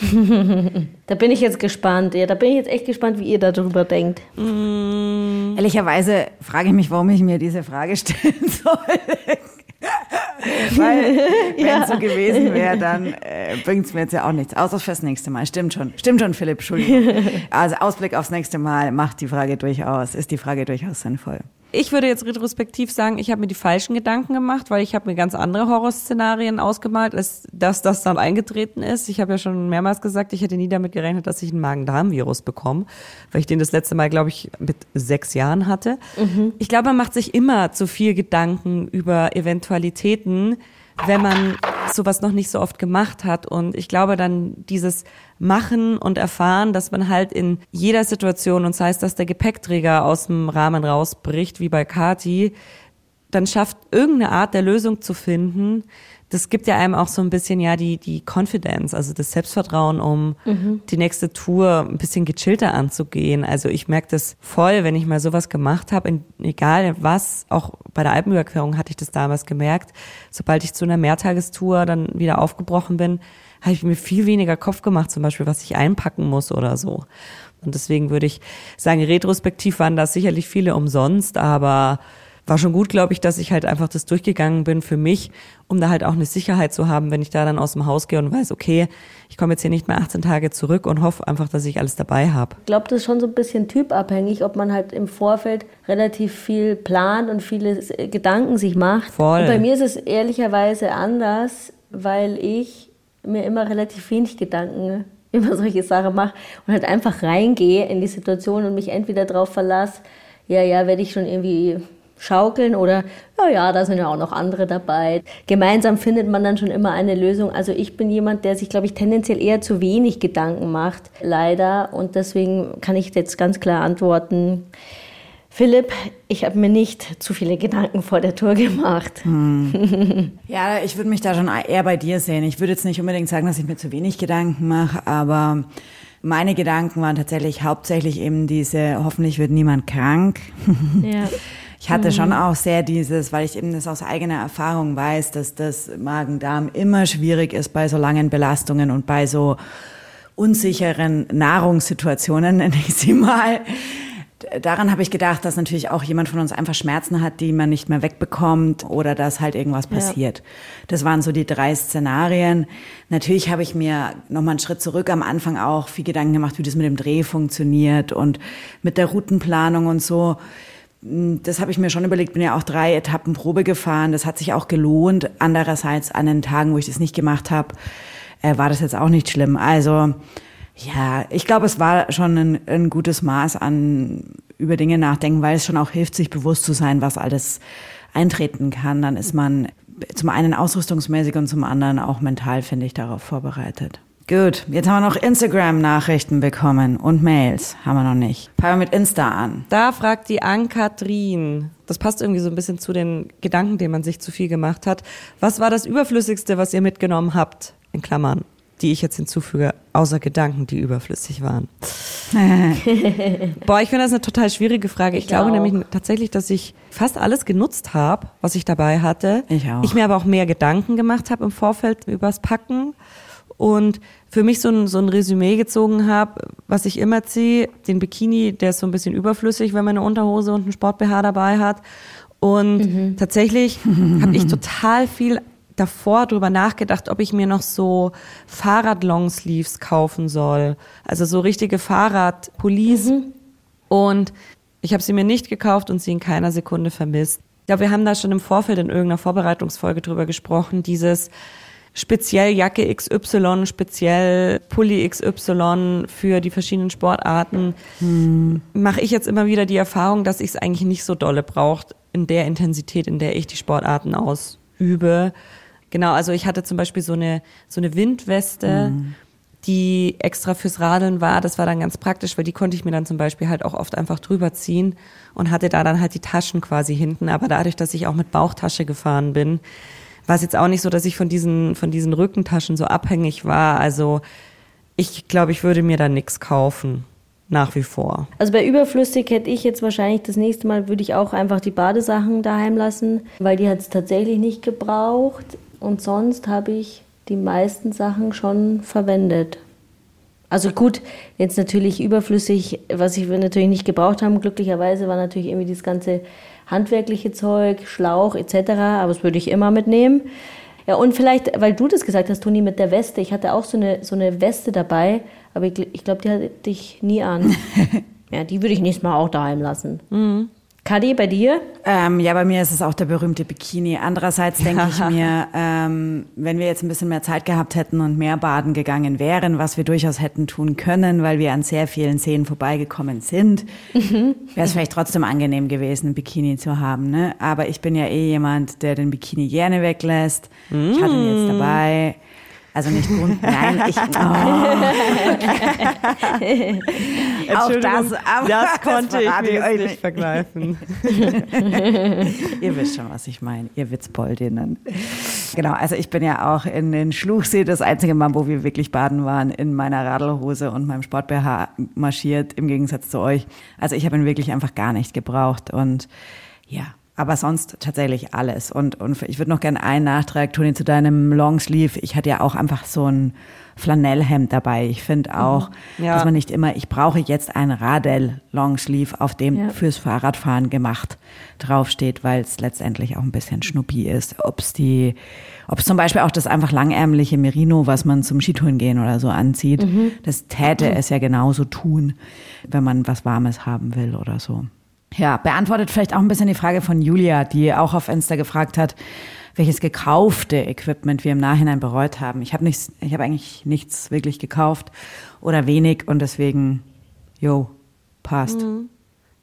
Speaker 8: <laughs>
Speaker 7: da bin ich jetzt gespannt. Ja, da bin ich jetzt echt gespannt, wie ihr darüber denkt.
Speaker 8: Ehrlicherweise frage ich mich, warum ich mir diese Frage stellen <laughs> soll. Weil, wenn <laughs>
Speaker 7: Ja.
Speaker 8: es so gewesen wäre, dann äh, bringt es mir jetzt ja auch nichts. Außer fürs nächste Mal. Stimmt schon. Stimmt schon, Philipp. Entschuldigung. <laughs> Also Ausblick aufs nächste Mal macht die Frage durchaus, ist die Frage durchaus sinnvoll.
Speaker 9: Ich würde jetzt retrospektiv sagen, ich habe mir die falschen Gedanken gemacht, weil ich habe mir ganz andere Horrorszenarien ausgemalt, als dass das dann eingetreten ist. Ich habe ja schon mehrmals gesagt, ich hätte nie damit gerechnet, dass ich ein Magen-Darm-Virus bekomme, weil ich den das letzte Mal, glaube ich, mit sechs Jahren hatte. Ich glaube, man macht sich immer zu viel Gedanken über Eventualitäten, wenn man sowas noch nicht so oft gemacht hat. Und ich glaube dann dieses Machen und Erfahren, dass man halt in jeder Situation, und sei es, dass der Gepäckträger aus dem Rahmen rausbricht, wie bei Kati, dann schafft, irgendeine Art der Lösung zu finden. Das gibt ja einem auch so ein bisschen ja die, die Confidence, also das Selbstvertrauen, um
Speaker 7: Mhm.
Speaker 9: die nächste Tour ein bisschen gechillter anzugehen. Also ich merke das voll, wenn ich mal sowas gemacht habe, egal was, auch bei der Alpenüberquerung hatte ich das damals gemerkt. Sobald ich zu einer Mehrtagestour dann wieder aufgebrochen bin, habe ich mir viel weniger Kopf gemacht, zum Beispiel, was ich einpacken muss oder so. Und deswegen würde ich sagen, retrospektiv waren das sicherlich viele umsonst, aber war schon gut, glaube ich, dass ich halt einfach das durchgegangen bin für mich, um da halt auch eine Sicherheit zu haben, wenn ich da dann aus dem Haus gehe und weiß, okay, ich komme jetzt hier nicht mehr 18 Tage zurück und hoffe einfach, dass ich alles dabei habe.
Speaker 7: Ich glaube, das ist schon so ein bisschen typabhängig, ob man halt im Vorfeld relativ viel plant und viele Gedanken sich macht.
Speaker 9: Voll.
Speaker 7: Und bei mir ist es ehrlicherweise anders, weil ich mir immer relativ wenig Gedanken <laughs> über solche Sachen mache und halt einfach reingehe in die Situation und mich entweder darauf verlasse, ja, ja, werde ich schon irgendwie schaukeln oder ja, ja, da sind ja auch noch andere dabei. Gemeinsam findet man dann schon immer eine Lösung. Also ich bin jemand, der sich, glaube ich, tendenziell eher zu wenig Gedanken macht, leider. Und deswegen kann ich jetzt ganz klar antworten, Philipp, ich habe mir nicht zu viele Gedanken vor der Tour gemacht.
Speaker 8: Hm. <laughs> Ja, ich würde mich da schon eher bei dir sehen. Ich würde jetzt nicht unbedingt sagen, dass ich mir zu wenig Gedanken mache, aber meine Gedanken waren tatsächlich hauptsächlich eben diese, hoffentlich wird niemand krank.
Speaker 7: Ja. <laughs>
Speaker 8: Ich hatte
Speaker 7: Mhm.
Speaker 8: schon auch sehr dieses, weil ich eben das aus eigener Erfahrung weiß, dass das Magen-Darm immer schwierig ist bei so langen Belastungen und bei so unsicheren Nahrungssituationen, <laughs> nenne ich sie mal. Daran habe ich gedacht, dass natürlich auch jemand von uns einfach Schmerzen hat, die man nicht mehr wegbekommt oder dass halt irgendwas
Speaker 7: Ja.
Speaker 8: passiert. Das waren so die drei Szenarien. Natürlich habe ich mir nochmal einen Schritt zurück am Anfang auch viel Gedanken gemacht, wie das mit dem Dreh funktioniert und mit der Routenplanung und so. Das habe ich mir schon überlegt, bin ja auch drei Etappen Probe gefahren. Das hat sich auch gelohnt. Andererseits an den Tagen, wo ich das nicht gemacht habe, äh, war das jetzt auch nicht schlimm. Also ja, ich glaube, es war schon ein, ein gutes Maß an über Dinge nachdenken, weil es schon auch hilft, sich bewusst zu sein, was alles eintreten kann. Dann ist man zum einen ausrüstungsmäßig und zum anderen auch mental, finde ich, darauf vorbereitet. Gut, jetzt haben wir noch Instagram-Nachrichten bekommen und Mails. Haben wir noch nicht. Fangen wir mit Insta an.
Speaker 9: Da fragt die Ann-Kathrin, das passt irgendwie so ein bisschen zu den Gedanken, denen man sich zu viel gemacht hat. Was war das Überflüssigste, was ihr mitgenommen habt? In Klammern, die ich jetzt hinzufüge, außer Gedanken, die überflüssig waren. <laughs> Boah, ich finde das eine total schwierige Frage. Ich,
Speaker 7: Ich
Speaker 9: glaube
Speaker 7: auch.
Speaker 9: nämlich tatsächlich, dass ich fast alles genutzt habe, was ich dabei hatte.
Speaker 8: Ich auch.
Speaker 9: Ich mir aber auch mehr Gedanken gemacht habe im Vorfeld übers Packen und für mich so ein, so ein Resümee gezogen habe, was ich immer ziehe, den Bikini, der ist so ein bisschen überflüssig, wenn man eine Unterhose und einen Sport-BH dabei hat. Und tatsächlich <laughs> habe ich total viel davor drüber nachgedacht, ob ich mir noch so Fahrrad-Longsleeves kaufen soll. Also so richtige Fahrradpullis. Und ich habe sie mir nicht gekauft und sie in keiner Sekunde vermisst. Ich glaube, wir haben da schon im Vorfeld in irgendeiner Vorbereitungsfolge drüber gesprochen, dieses speziell Jacke XY, speziell Pulli XY für die verschiedenen Sportarten, mache ich jetzt immer wieder die Erfahrung, dass ich es eigentlich nicht so dolle braucht in der Intensität, in der ich die Sportarten ausübe. Genau, also ich hatte zum Beispiel so eine, so eine Windweste, die extra fürs Radeln war. Das war dann ganz praktisch, weil die konnte ich mir dann zum Beispiel halt auch oft einfach drüber ziehen und hatte da dann halt die Taschen quasi hinten. Aber dadurch, dass ich auch mit Bauchtasche gefahren bin, war es jetzt auch nicht so, dass ich von diesen, von diesen Rückentaschen so abhängig war. Also ich glaube, ich würde mir da nichts kaufen. Nach wie vor.
Speaker 7: Also bei überflüssig hätte ich jetzt wahrscheinlich das nächste Mal würde ich auch einfach die Badesachen daheim lassen, weil die hat es tatsächlich nicht gebraucht. Und sonst habe ich die meisten Sachen schon verwendet. Also gut, jetzt natürlich überflüssig, was ich natürlich nicht gebraucht haben, glücklicherweise war natürlich irgendwie das ganze handwerkliche Zeug, Schlauch etc., aber das würde ich immer mitnehmen. Ja, und vielleicht, weil du das gesagt hast, Toni, mit der Weste. Ich hatte auch so eine, so eine Weste dabei, aber ich, ich glaube, die hatte dich nie an. <laughs> ja, die würde ich nächstes Mal auch daheim lassen.
Speaker 8: Mhm.
Speaker 7: Kadi, bei dir?
Speaker 8: Ähm, ja, bei mir ist es auch der berühmte Bikini. Andererseits denke ich <laughs> mir, ähm, wenn wir jetzt ein bisschen mehr Zeit gehabt hätten und mehr baden gegangen wären, was wir durchaus hätten tun können, weil wir an sehr vielen Seen vorbeigekommen sind, wäre es vielleicht trotzdem angenehm gewesen, ein Bikini zu haben. Ne? Aber ich bin ja eh jemand, der den Bikini gerne weglässt. Ich hatte ihn jetzt dabei. Also nicht Grund, nein, ich, <laughs> oh. auch das, aber
Speaker 9: das konnte ich
Speaker 8: verrate
Speaker 9: mir
Speaker 8: euch
Speaker 9: nicht vergreifen. <laughs>
Speaker 8: ihr wisst schon, was ich meine, ihr Witzboldinnen. Genau, also ich bin ja auch in den Schluchsee, das einzige Mal, wo wir wirklich baden waren, in meiner Radlhose und meinem Sport-BH marschiert, im Gegensatz zu euch. Also ich habe ihn wirklich einfach gar nicht gebraucht und ja, Aber sonst tatsächlich alles. Und, und ich würde noch gerne einen Nachtrag, Toni, zu deinem Longsleeve. Ich hatte ja auch einfach so ein Flanellhemd dabei. Ich finde auch,
Speaker 9: Mhm. Ja.
Speaker 8: dass man nicht immer, ich brauche jetzt ein Radel Longsleeve, auf dem
Speaker 9: Ja.
Speaker 8: fürs Fahrradfahren gemacht draufsteht, weil es letztendlich auch ein bisschen schnuppi ist. Ob es die, ob es zum Beispiel auch das einfach langärmliche Merino, was man zum Skitouren gehen oder so anzieht,
Speaker 7: Mhm.
Speaker 8: das täte
Speaker 7: Mhm.
Speaker 8: es ja genauso tun, wenn man was Warmes haben will oder so. Ja, beantwortet vielleicht auch ein bisschen die Frage von Julia, die auch auf Insta gefragt hat, welches gekaufte Equipment wir im Nachhinein bereut haben. Ich habe nichts, ich habe eigentlich nichts wirklich gekauft oder wenig und deswegen, jo, passt.
Speaker 9: Mhm.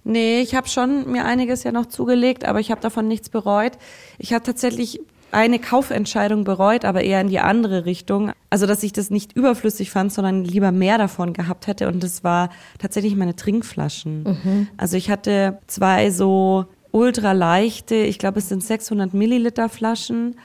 Speaker 9: Nee, ich habe schon mir einiges ja noch zugelegt, aber ich habe davon nichts bereut. Ich habe tatsächlich eine Kaufentscheidung bereut, aber eher in die andere Richtung. Also, dass ich das nicht überflüssig fand, sondern lieber mehr davon gehabt hätte. Und das war tatsächlich meine Trinkflaschen.
Speaker 7: Mhm.
Speaker 9: Also ich hatte zwei so ultra leichte, ich glaube es sind 600 Milliliter Flaschen.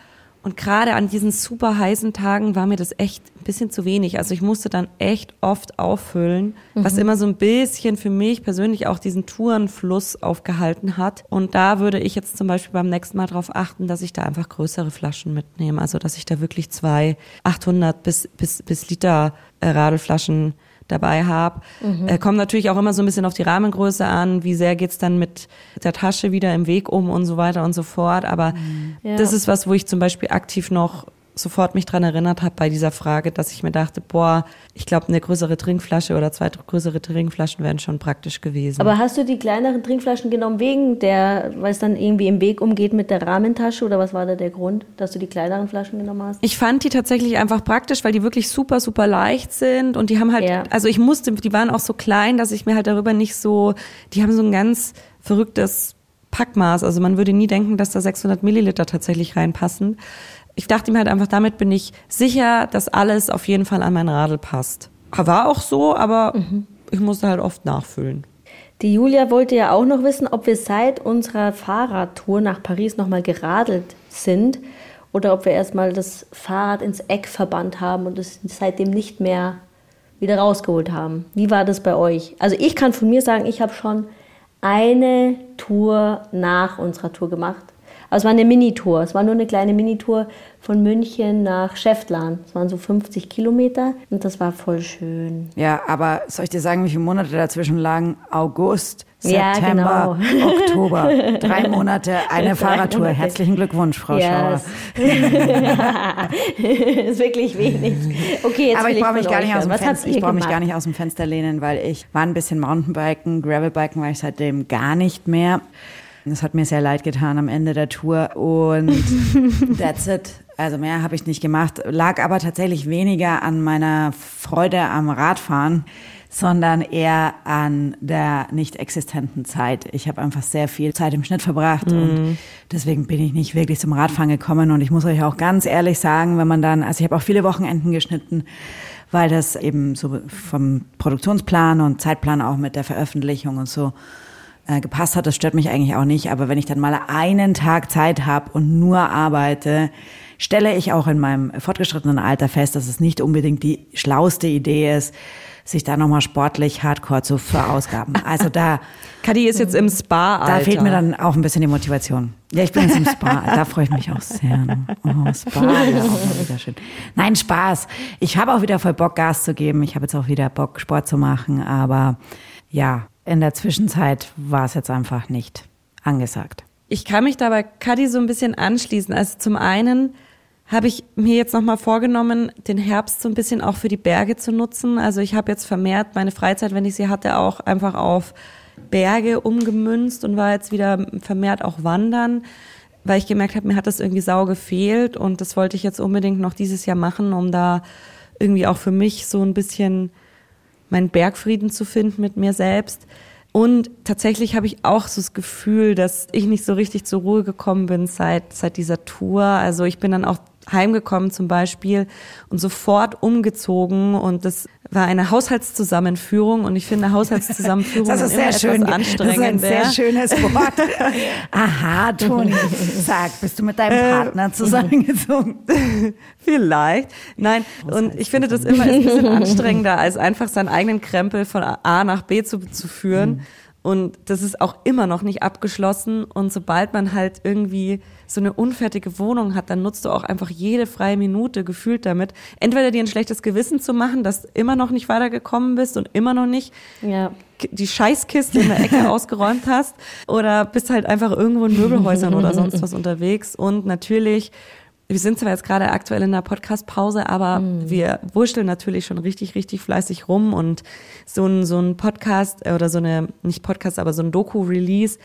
Speaker 9: Und gerade an diesen super heißen Tagen war mir das echt ein bisschen zu wenig. Also ich musste dann echt oft auffüllen, was
Speaker 7: Mhm.
Speaker 9: immer so ein bisschen für mich persönlich auch diesen Tourenfluss aufgehalten hat. Und da würde ich jetzt zum Beispiel beim nächsten Mal darauf achten, dass ich da einfach größere Flaschen mitnehme. Also dass ich da wirklich zwei 800 bis, bis, bis Liter äh, Radelflaschen dabei habe.
Speaker 7: Mhm.
Speaker 9: Äh, kommt natürlich auch immer so ein bisschen auf die Rahmengröße an, wie sehr geht's dann mit der Tasche wieder im Weg um und so weiter und so fort. Aber
Speaker 7: Ja.
Speaker 9: das ist was, wo ich zum Beispiel aktiv noch sofort mich dran erinnert habe bei dieser Frage, dass ich mir dachte, boah, ich glaube, eine größere Trinkflasche oder zwei größere Trinkflaschen wären schon praktisch gewesen.
Speaker 7: Aber hast du die kleineren Trinkflaschen genommen wegen der, weil es dann irgendwie im Weg umgeht mit der Rahmentasche oder was war da der Grund, dass du die kleineren Flaschen genommen hast?
Speaker 9: Ich fand die tatsächlich einfach praktisch, weil die wirklich super, super leicht sind und die haben halt, also ich musste, die waren auch so klein, dass ich mir halt darüber nicht so, die haben so ein ganz verrücktes Packmaß. Also man würde nie denken, dass da 600 Milliliter tatsächlich reinpassen. Ich dachte mir halt einfach, damit bin ich sicher, dass alles auf jeden Fall an mein Radl passt. War auch so, aber ich musste halt oft nachfüllen.
Speaker 7: Die Julia wollte ja auch noch wissen, ob wir seit unserer Fahrradtour nach Paris nochmal geradelt sind oder ob wir erstmal das Fahrrad ins Eck verbannt haben und es seitdem nicht mehr wieder rausgeholt haben. Wie war das bei euch? Also ich kann von mir sagen, ich habe schon eine Tour nach unserer Tour gemacht. Also es war eine Minitour. Es war nur eine kleine Minitour von München nach Schäftlarn. Es waren so 50 Kilometer und das war voll schön.
Speaker 8: Ja, aber soll ich dir sagen, wie viele Monate dazwischen lagen? August,
Speaker 7: Ja,
Speaker 8: September,
Speaker 7: genau.
Speaker 8: Oktober. <laughs> Drei Monate, eine
Speaker 7: Drei
Speaker 8: Fahrradtour.
Speaker 7: Monate.
Speaker 8: Herzlichen Glückwunsch, Frau
Speaker 7: Yes.
Speaker 8: Schauer. <laughs>
Speaker 7: ist wirklich wenig. Okay, jetzt
Speaker 8: Aber ich brauche mich gar nicht aus dem Fenster. Ich brauche mich gar nicht aus dem Fenster lehnen, weil ich war ein bisschen Mountainbiken, Gravelbiken war ich seitdem gar nicht mehr. Das hat mir sehr leid getan am Ende der Tour und <laughs> that's it. Also mehr habe ich nicht gemacht. Lag aber tatsächlich weniger an meiner Freude am Radfahren, sondern eher an der nicht existenten Zeit. Ich habe einfach sehr viel Zeit im Schnitt verbracht und deswegen bin ich nicht wirklich zum Radfahren gekommen. Und ich muss euch auch ganz ehrlich sagen, wenn man dann, also ich habe auch viele Wochenenden geschnitten, weil das eben so vom Produktionsplan und Zeitplan auch mit der Veröffentlichung und so äh, gepasst hat. Das stört mich eigentlich auch nicht. Aber wenn ich dann mal einen Tag Zeit habe und nur arbeite, stelle ich auch in meinem fortgeschrittenen Alter fest, dass es nicht unbedingt die schlauste Idee ist, sich da nochmal sportlich hardcore zu verausgaben. <laughs> Also da.
Speaker 9: Kadi ist jetzt im Spa,
Speaker 8: Da
Speaker 9: Alter.
Speaker 8: fehlt mir dann auch ein bisschen die Motivation. Ja, ich bin jetzt im Spa. <laughs> Da freue ich mich auch sehr. Oh, Spa, ja, auch wieder schön. Nein, Spaß. Ich habe auch wieder voll Bock, Gas zu geben. Ich habe jetzt auch wieder Bock, Sport zu machen. Aber ja, in der Zwischenzeit war es jetzt einfach nicht angesagt.
Speaker 9: Ich kann mich dabei Kadi so ein bisschen anschließen. Also zum einen habe ich mir jetzt nochmal vorgenommen, den Herbst so ein bisschen auch für die Berge zu nutzen. Also ich habe jetzt vermehrt meine Freizeit, wenn ich sie hatte, auch einfach auf Berge umgemünzt und war jetzt wieder vermehrt auch wandern, weil ich gemerkt habe, mir hat das irgendwie sau gefehlt und das wollte ich jetzt unbedingt noch dieses Jahr machen, um da irgendwie auch für mich so ein bisschen meinen Bergfrieden zu finden mit mir selbst. Und tatsächlich habe ich auch so das Gefühl, dass ich nicht so richtig zur Ruhe gekommen bin seit, seit dieser Tour. Also ich bin dann auch heimgekommen zum Beispiel und sofort umgezogen und das war eine Haushaltszusammenführung und ich finde Haushaltszusammenführung <laughs>
Speaker 8: Das ist sehr schön. Das ist ein sehr schönes Wort. <laughs> Aha, Toni. Sag, bist du mit deinem Partner zusammengezogen? <laughs>
Speaker 9: Vielleicht. Nein, und ich finde das immer ein bisschen anstrengender, als einfach seinen eigenen Krempel von A nach B zu, zu führen. Und das ist auch immer noch nicht abgeschlossen. Und sobald man halt irgendwie so eine unfertige Wohnung hat, dann nutzt du auch einfach jede freie Minute gefühlt damit. Entweder dir ein schlechtes Gewissen zu machen, dass du immer noch nicht weitergekommen bist und immer noch nicht
Speaker 2: ja.
Speaker 9: die Scheißkiste in der Ecke <laughs> ausgeräumt hast. Oder bist halt einfach irgendwo in Möbelhäusern oder sonst was <laughs> unterwegs. Und natürlich wir sind zwar jetzt gerade aktuell in der Podcast-Pause, aber mhm. wir wurschteln natürlich schon richtig, richtig fleißig rum und so ein, so ein Podcast äh, oder so eine, nicht Podcast, aber so ein Doku-Release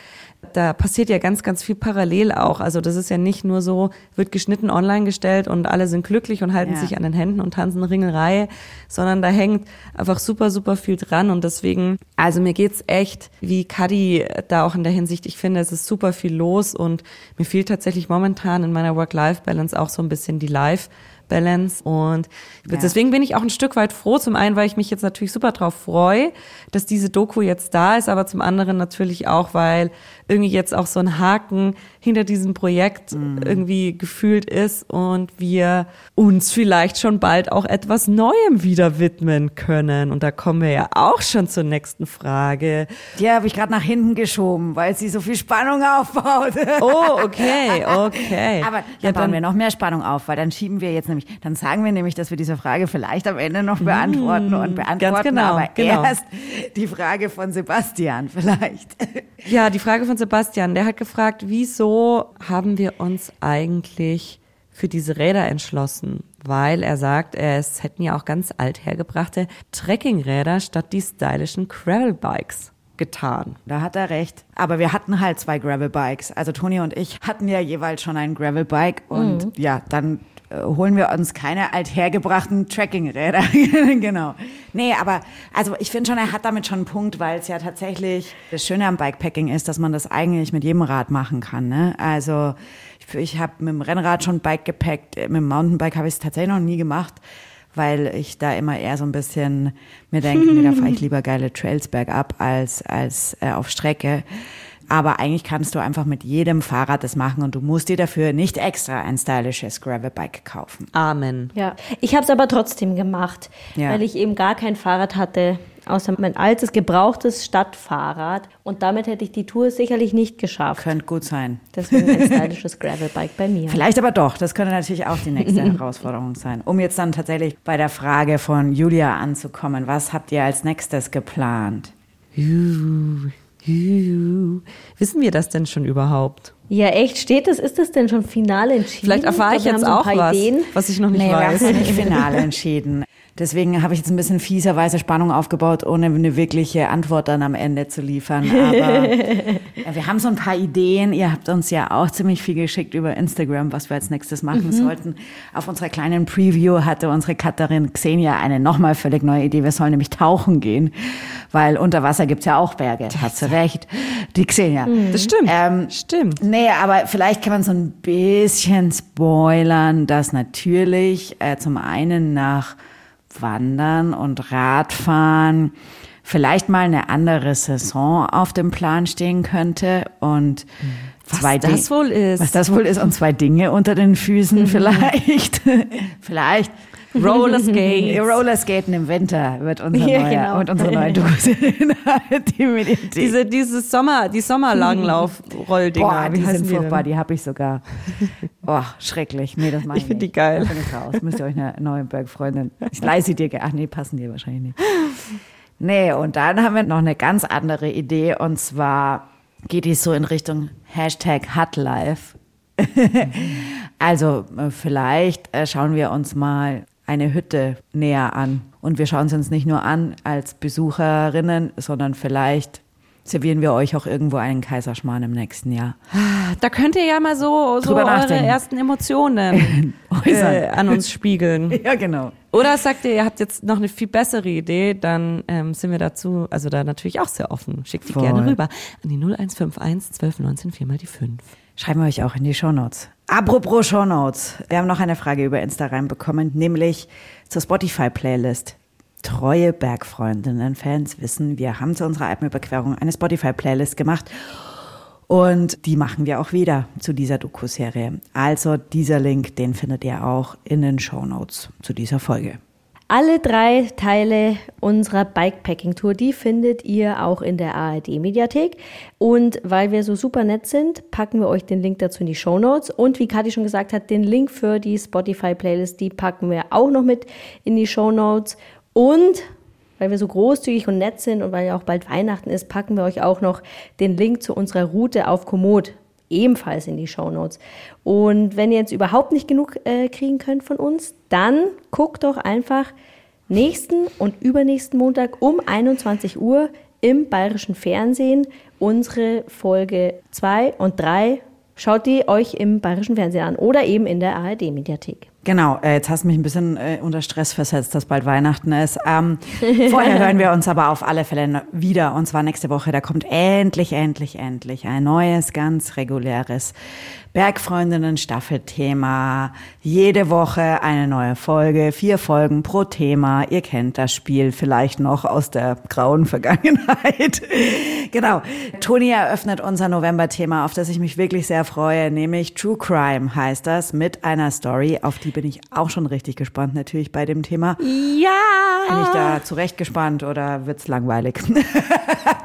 Speaker 9: da passiert ja ganz, ganz viel parallel auch. Also das ist ja nicht nur so, wird geschnitten online gestellt und alle sind glücklich und halten ja. sich an den Händen und tanzen Ringelreihe, sondern da hängt einfach super, super viel dran und deswegen, also mir geht's echt wie Kadi da auch in der Hinsicht. Ich finde, es ist super viel los und mir fehlt tatsächlich momentan in meiner Work-Life-Balance auch so ein bisschen die Live- Balance. Und ja. deswegen bin ich auch ein Stück weit froh. Zum einen, weil ich mich jetzt natürlich super drauf freue, dass diese Doku jetzt da ist, aber zum anderen natürlich auch, weil irgendwie jetzt auch so ein Haken hinter diesem Projekt mhm. irgendwie gefühlt ist und wir uns vielleicht schon bald auch etwas Neuem wieder widmen können. Und da kommen wir ja auch schon zur nächsten Frage.
Speaker 8: Die habe ich gerade nach hinten geschoben, weil sie so viel Spannung aufbaut.
Speaker 9: Oh, okay, okay. <laughs>
Speaker 8: Aber dann ja, bauen wir noch mehr Spannung auf, weil dann schieben wir jetzt nämlich, dann sagen wir nämlich, dass wir diese Frage vielleicht am Ende noch beantworten mmh, und beantworten, ganz genau, aber genau. erst die Frage von Sebastian vielleicht.
Speaker 9: Ja, die Frage von Sebastian, der hat gefragt, wieso haben wir uns eigentlich für diese Räder entschlossen? Weil er sagt, es hätten ja auch ganz althergebrachte Trekkingräder statt die stylischen Gravelbikes getan.
Speaker 8: Da hat er recht. Aber wir hatten halt zwei Gravelbikes. Also Toni und ich hatten ja jeweils schon ein Gravelbike und mhm. ja, dann holen wir uns keine althergebrachten Trekkingräder. <laughs> genau. Nee, aber also ich finde schon, er hat damit schon einen Punkt, weil es ja tatsächlich das Schöne am Bikepacking ist, dass man das eigentlich mit jedem Rad machen kann. Ne? Also ich, ich habe mit dem Rennrad schon Bike gepackt, mit dem Mountainbike habe ich es tatsächlich noch nie gemacht weil ich da immer eher so ein bisschen mir denke, nee, da fahre ich <laughs> lieber geile Trails bergab als, als äh, auf Strecke. Aber eigentlich kannst du einfach mit jedem Fahrrad das machen und du musst dir dafür nicht extra ein stylisches Gravelbike kaufen.
Speaker 9: Amen.
Speaker 7: Ja, ich habe es aber trotzdem gemacht, ja. weil ich eben gar kein Fahrrad hatte, außer mein altes gebrauchtes Stadtfahrrad. Und damit hätte ich die Tour sicherlich nicht geschafft.
Speaker 8: Könnte gut sein.
Speaker 7: Deswegen ein <laughs> stylisches Gravelbike bei mir.
Speaker 8: Vielleicht aber doch. Das könnte natürlich auch die nächste <laughs> Herausforderung sein. Um jetzt dann tatsächlich bei der Frage von Julia anzukommen. Was habt ihr als nächstes geplant?
Speaker 9: Uh. Wissen wir das denn schon überhaupt?
Speaker 7: Ja, echt, steht das? Ist das denn schon final entschieden?
Speaker 9: Vielleicht erfahre ich jetzt so auch was, Ideen. was ich noch nicht
Speaker 8: nee,
Speaker 9: weiß.
Speaker 8: Nee, wir haben nicht final entschieden. Deswegen habe ich jetzt ein bisschen fieserweise Spannung aufgebaut, ohne eine wirkliche Antwort dann am Ende zu liefern. <laughs> Aber ja, wir haben so ein paar Ideen. Ihr habt uns ja auch ziemlich viel geschickt über Instagram, was wir als nächstes machen mhm. sollten. Auf unserer kleinen Preview hatte unsere Katharin Xenia eine nochmal völlig neue Idee. Wir sollen nämlich tauchen gehen, weil unter Wasser gibt's ja auch Berge. Das Hat sie recht. Die Xenia.
Speaker 9: Mhm. Das stimmt. Ähm, stimmt.
Speaker 8: Nee, aber vielleicht kann man so ein bisschen spoilern, dass natürlich äh, zum einen nach Wandern und Radfahren vielleicht mal eine andere Saison auf dem Plan stehen könnte und
Speaker 9: was zwei das wohl ist.
Speaker 8: Was das wohl ist und zwei Dinge unter den Füßen mhm. <laughs> vielleicht. vielleicht.
Speaker 9: Rollerskaten. <laughs>
Speaker 8: Rollerskaten im Winter wird unser ja, neuer, genau. und unsere neue Dose. <laughs>
Speaker 9: diese, diese Sommer, die Sommerlanglauf-Rolldinger.
Speaker 8: Boah, die sind furchtbar, die habe ich sogar. Boah, schrecklich. Nee, das mache
Speaker 9: ich Ich finde die geil.
Speaker 8: Da ich raus. Müsst ihr euch eine neue Bergfreundin. Ich leise dir. Ach nee, passen dir wahrscheinlich nicht. Nee, und dann haben wir noch eine ganz andere Idee und zwar geht die so in Richtung Hashtag Hutlife. <laughs> also äh, vielleicht äh, schauen wir uns mal eine Hütte näher an. Und wir schauen es uns nicht nur an als Besucherinnen, sondern vielleicht servieren wir euch auch irgendwo einen Kaiserschmarrn im nächsten Jahr.
Speaker 9: Da könnt ihr ja mal so, so eure ersten Emotionen <laughs> äh, an uns spiegeln. <laughs>
Speaker 8: Ja, genau.
Speaker 9: Oder sagt ihr, ihr habt jetzt noch eine viel bessere Idee, dann ähm, sind wir dazu, also da natürlich auch sehr offen. Schickt die Voll. gerne rüber an die 0151 1219 4 mal die 5.
Speaker 8: Schreiben wir euch auch in die Shownotes. Apropos Shownotes. Wir haben noch eine Frage über Insta reinbekommen, nämlich zur Spotify-Playlist. Treue Bergfreundinnen-Fans wissen, wir haben zu unserer Alpenüberquerung eine Spotify-Playlist gemacht. Und die machen wir auch wieder zu dieser Doku-Serie. Also dieser Link, den findet ihr auch in den Shownotes zu dieser Folge.
Speaker 7: Alle drei Teile unserer Bikepacking-Tour, die findet ihr auch in der ARD-Mediathek. Und weil wir so super nett sind, packen wir euch den Link dazu in die Show Notes. Und wie Kathi schon gesagt hat, den Link für die Spotify-Playlist, die packen wir auch noch mit in die Show Notes. Und weil wir so großzügig und nett sind und weil ja auch bald Weihnachten ist, packen wir euch auch noch den Link zu unserer Route auf Komoot ebenfalls in die Show Notes. Und wenn ihr jetzt überhaupt nicht genug äh, kriegen könnt von uns, dann guckt doch einfach nächsten und übernächsten Montag um 21 Uhr im bayerischen Fernsehen unsere Folge 2 und 3. Schaut die euch im bayerischen Fernsehen an oder eben in der ARD-Mediathek.
Speaker 8: Genau, äh, jetzt hast du mich ein bisschen äh, unter Stress versetzt, dass bald Weihnachten ist. Ähm, <laughs> vorher hören wir uns aber auf alle Fälle wieder und zwar nächste Woche. Da kommt endlich, endlich, endlich ein neues, ganz reguläres Bergfreundinnen Staffelthema. Jede Woche eine neue Folge, vier Folgen pro Thema. Ihr kennt das Spiel vielleicht noch aus der grauen <laughs> Vergangenheit. genau. Toni eröffnet unser November-Thema, auf das ich mich wirklich sehr freue, nämlich True Crime heißt das, mit einer Story, auf die bin ich auch schon richtig gespannt, natürlich bei dem Thema.
Speaker 7: Ja!
Speaker 8: Bin ich da zurecht gespannt oder wird's langweilig? <laughs>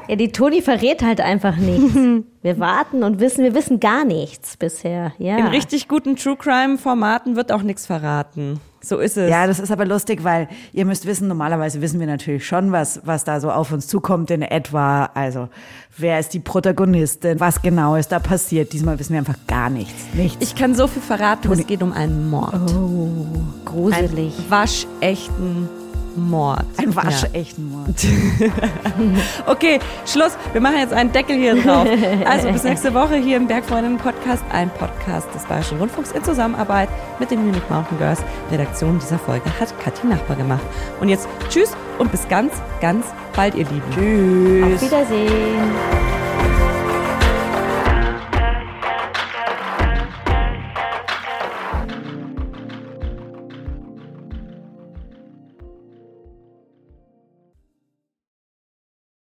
Speaker 7: Ja, die Toni verrät halt einfach nichts. <laughs> Wir warten und wissen, wir wissen gar nichts bisher. Ja.
Speaker 9: In richtig guten True Crime Formaten wird auch nichts verraten. So ist es.
Speaker 8: Ja, das ist aber lustig, weil ihr müsst wissen, normalerweise wissen wir natürlich schon, was, was da so auf uns zukommt in etwa. Also, wer ist die Protagonistin? Was genau ist da passiert? Diesmal wissen wir einfach gar nichts. Nichts.
Speaker 9: Ich kann so viel verraten, es geht um einen Mord.
Speaker 7: Oh, gruselig.
Speaker 9: Einen waschechten Mord.
Speaker 8: Ein waschechten Mord. <laughs>
Speaker 9: okay, Schluss. Wir machen jetzt einen Deckel hier drauf. Also bis nächste Woche hier im Bergfreundinnen Podcast, ein Podcast des Bayerischen Rundfunks in Zusammenarbeit mit den Munich Mountain Girls. Redaktion dieser Folge hat Kathi Nachbar gemacht. Und jetzt tschüss und bis ganz, ganz bald, ihr Lieben.
Speaker 8: Tschüss.
Speaker 7: Auf Wiedersehen.